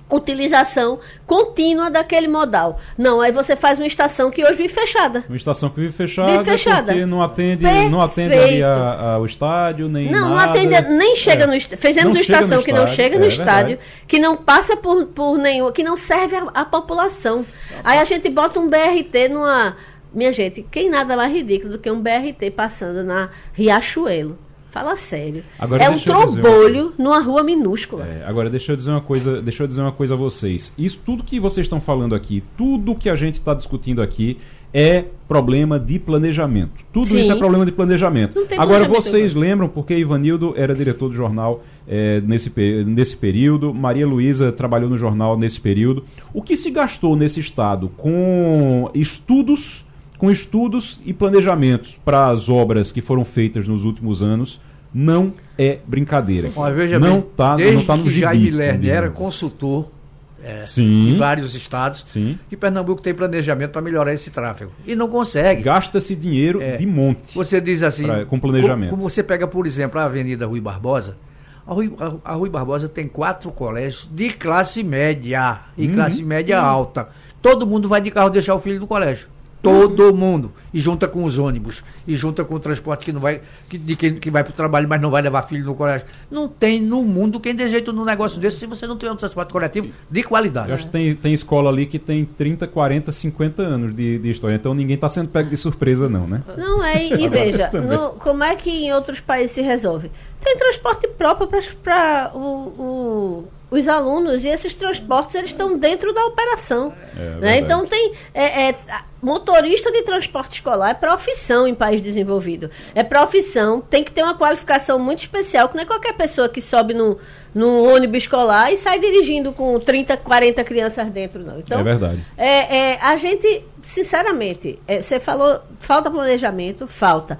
utilização contínua daquele modal. Não, aí você faz uma estação que hoje vive fechada. Uma estação que vive fechada, vive fechada. porque não atende, não atende ali a, a, o estádio, nem Não, nada. não atende, nem chega é. no Fizemos uma estação que não chega no é, estádio, que não passa por, por nenhum, que não serve a, população. Aí a gente bota um BRT numa minha gente, quem nada mais ridículo do que um BRT passando na Riachuelo? Fala sério. Agora, é um trombolho numa rua minúscula. É, agora deixa eu dizer uma coisa, deixa eu dizer uma coisa a vocês. Isso tudo que vocês estão falando aqui, tudo que a gente está discutindo aqui é problema de planejamento. Tudo Sim. isso é problema de planejamento. Agora vocês lembram porque Ivanildo era diretor do jornal é, nesse, nesse período, Maria Luísa trabalhou no jornal nesse período. O que se gastou nesse estado com estudos com estudos e planejamentos para as obras que foram feitas nos últimos anos, não é brincadeira. Olha, veja não tá, desde não tá no que gibi, Jair Lerner era consultor é, em vários estados, Sim. que Pernambuco tem planejamento para melhorar esse tráfego. E não consegue. Gasta-se dinheiro é, de monte. Você diz assim, pra, com planejamento. Como, como, você pega, por exemplo, a Avenida Rui Barbosa, a Rui, a, a Rui Barbosa tem quatro colégios de classe média e uhum. classe média uhum. alta. Todo mundo vai de carro deixar o filho no colégio. Todo mundo. E junta com os ônibus. E junta com o transporte que não vai. Que, de quem que vai para o trabalho, mas não vai levar filho no colégio. Não tem no mundo quem dê jeito num negócio desse se você não tem um transporte coletivo de qualidade. Eu acho que tem, tem escola ali que tem 30, 40, 50 anos de, de história. Então ninguém está sendo pego de surpresa, não, né? Não é, e veja, no, como é que em outros países se resolve? Tem transporte próprio para os alunos e esses transportes eles estão dentro da operação. É, né? Então tem é, é, motorista de transporte escolar é profissão em país desenvolvido. É profissão, tem que ter uma qualificação muito especial, que não é qualquer pessoa que sobe no, no ônibus escolar e sai dirigindo com 30, 40 crianças dentro, não. Então, é verdade. É, é a gente, sinceramente, é, você falou, falta planejamento, falta.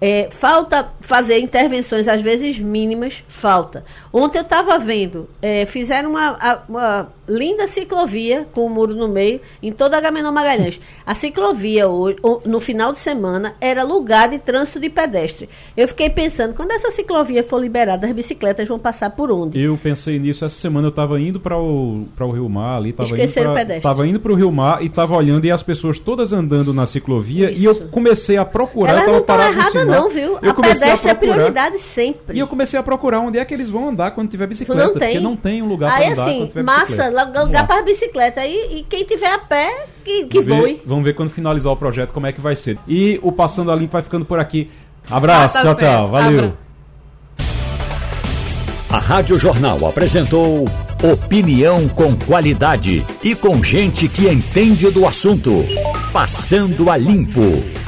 É, falta fazer intervenções, às vezes mínimas, falta. Ontem eu estava vendo, é, fizeram uma, uma, linda ciclovia com o muro no meio em toda a Gamenon Magalhães. A ciclovia, hoje, no final de semana, era lugar de trânsito de pedestre. Eu fiquei pensando, quando essa ciclovia for liberada, as bicicletas vão passar por onde? Eu pensei nisso essa semana, eu estava indo para o, o Rio Mar ali, estava indo para indo o Rio Mar e estava olhando e as pessoas todas andando na ciclovia Isso. e eu comecei a procurar, Elas não estão erradas não, viu? Eu a pedestre a é prioridade sempre. E eu comecei a procurar onde é que eles vão andar quando tiver bicicleta, não tem. porque não tem um lugar para andar assim, quando tiver massa, bicicleta. Lugar para bicicleta e, e, quem tiver a pé que, que vamos voe. Ver, vamos ver quando finalizar o projeto como é que vai ser. E o Passando a Limpo vai ficando por aqui. Abraço, ah, tá tchau, certo. tchau. Valeu. A Rádio Jornal apresentou opinião com qualidade e com gente que entende do assunto. Passando a limpo.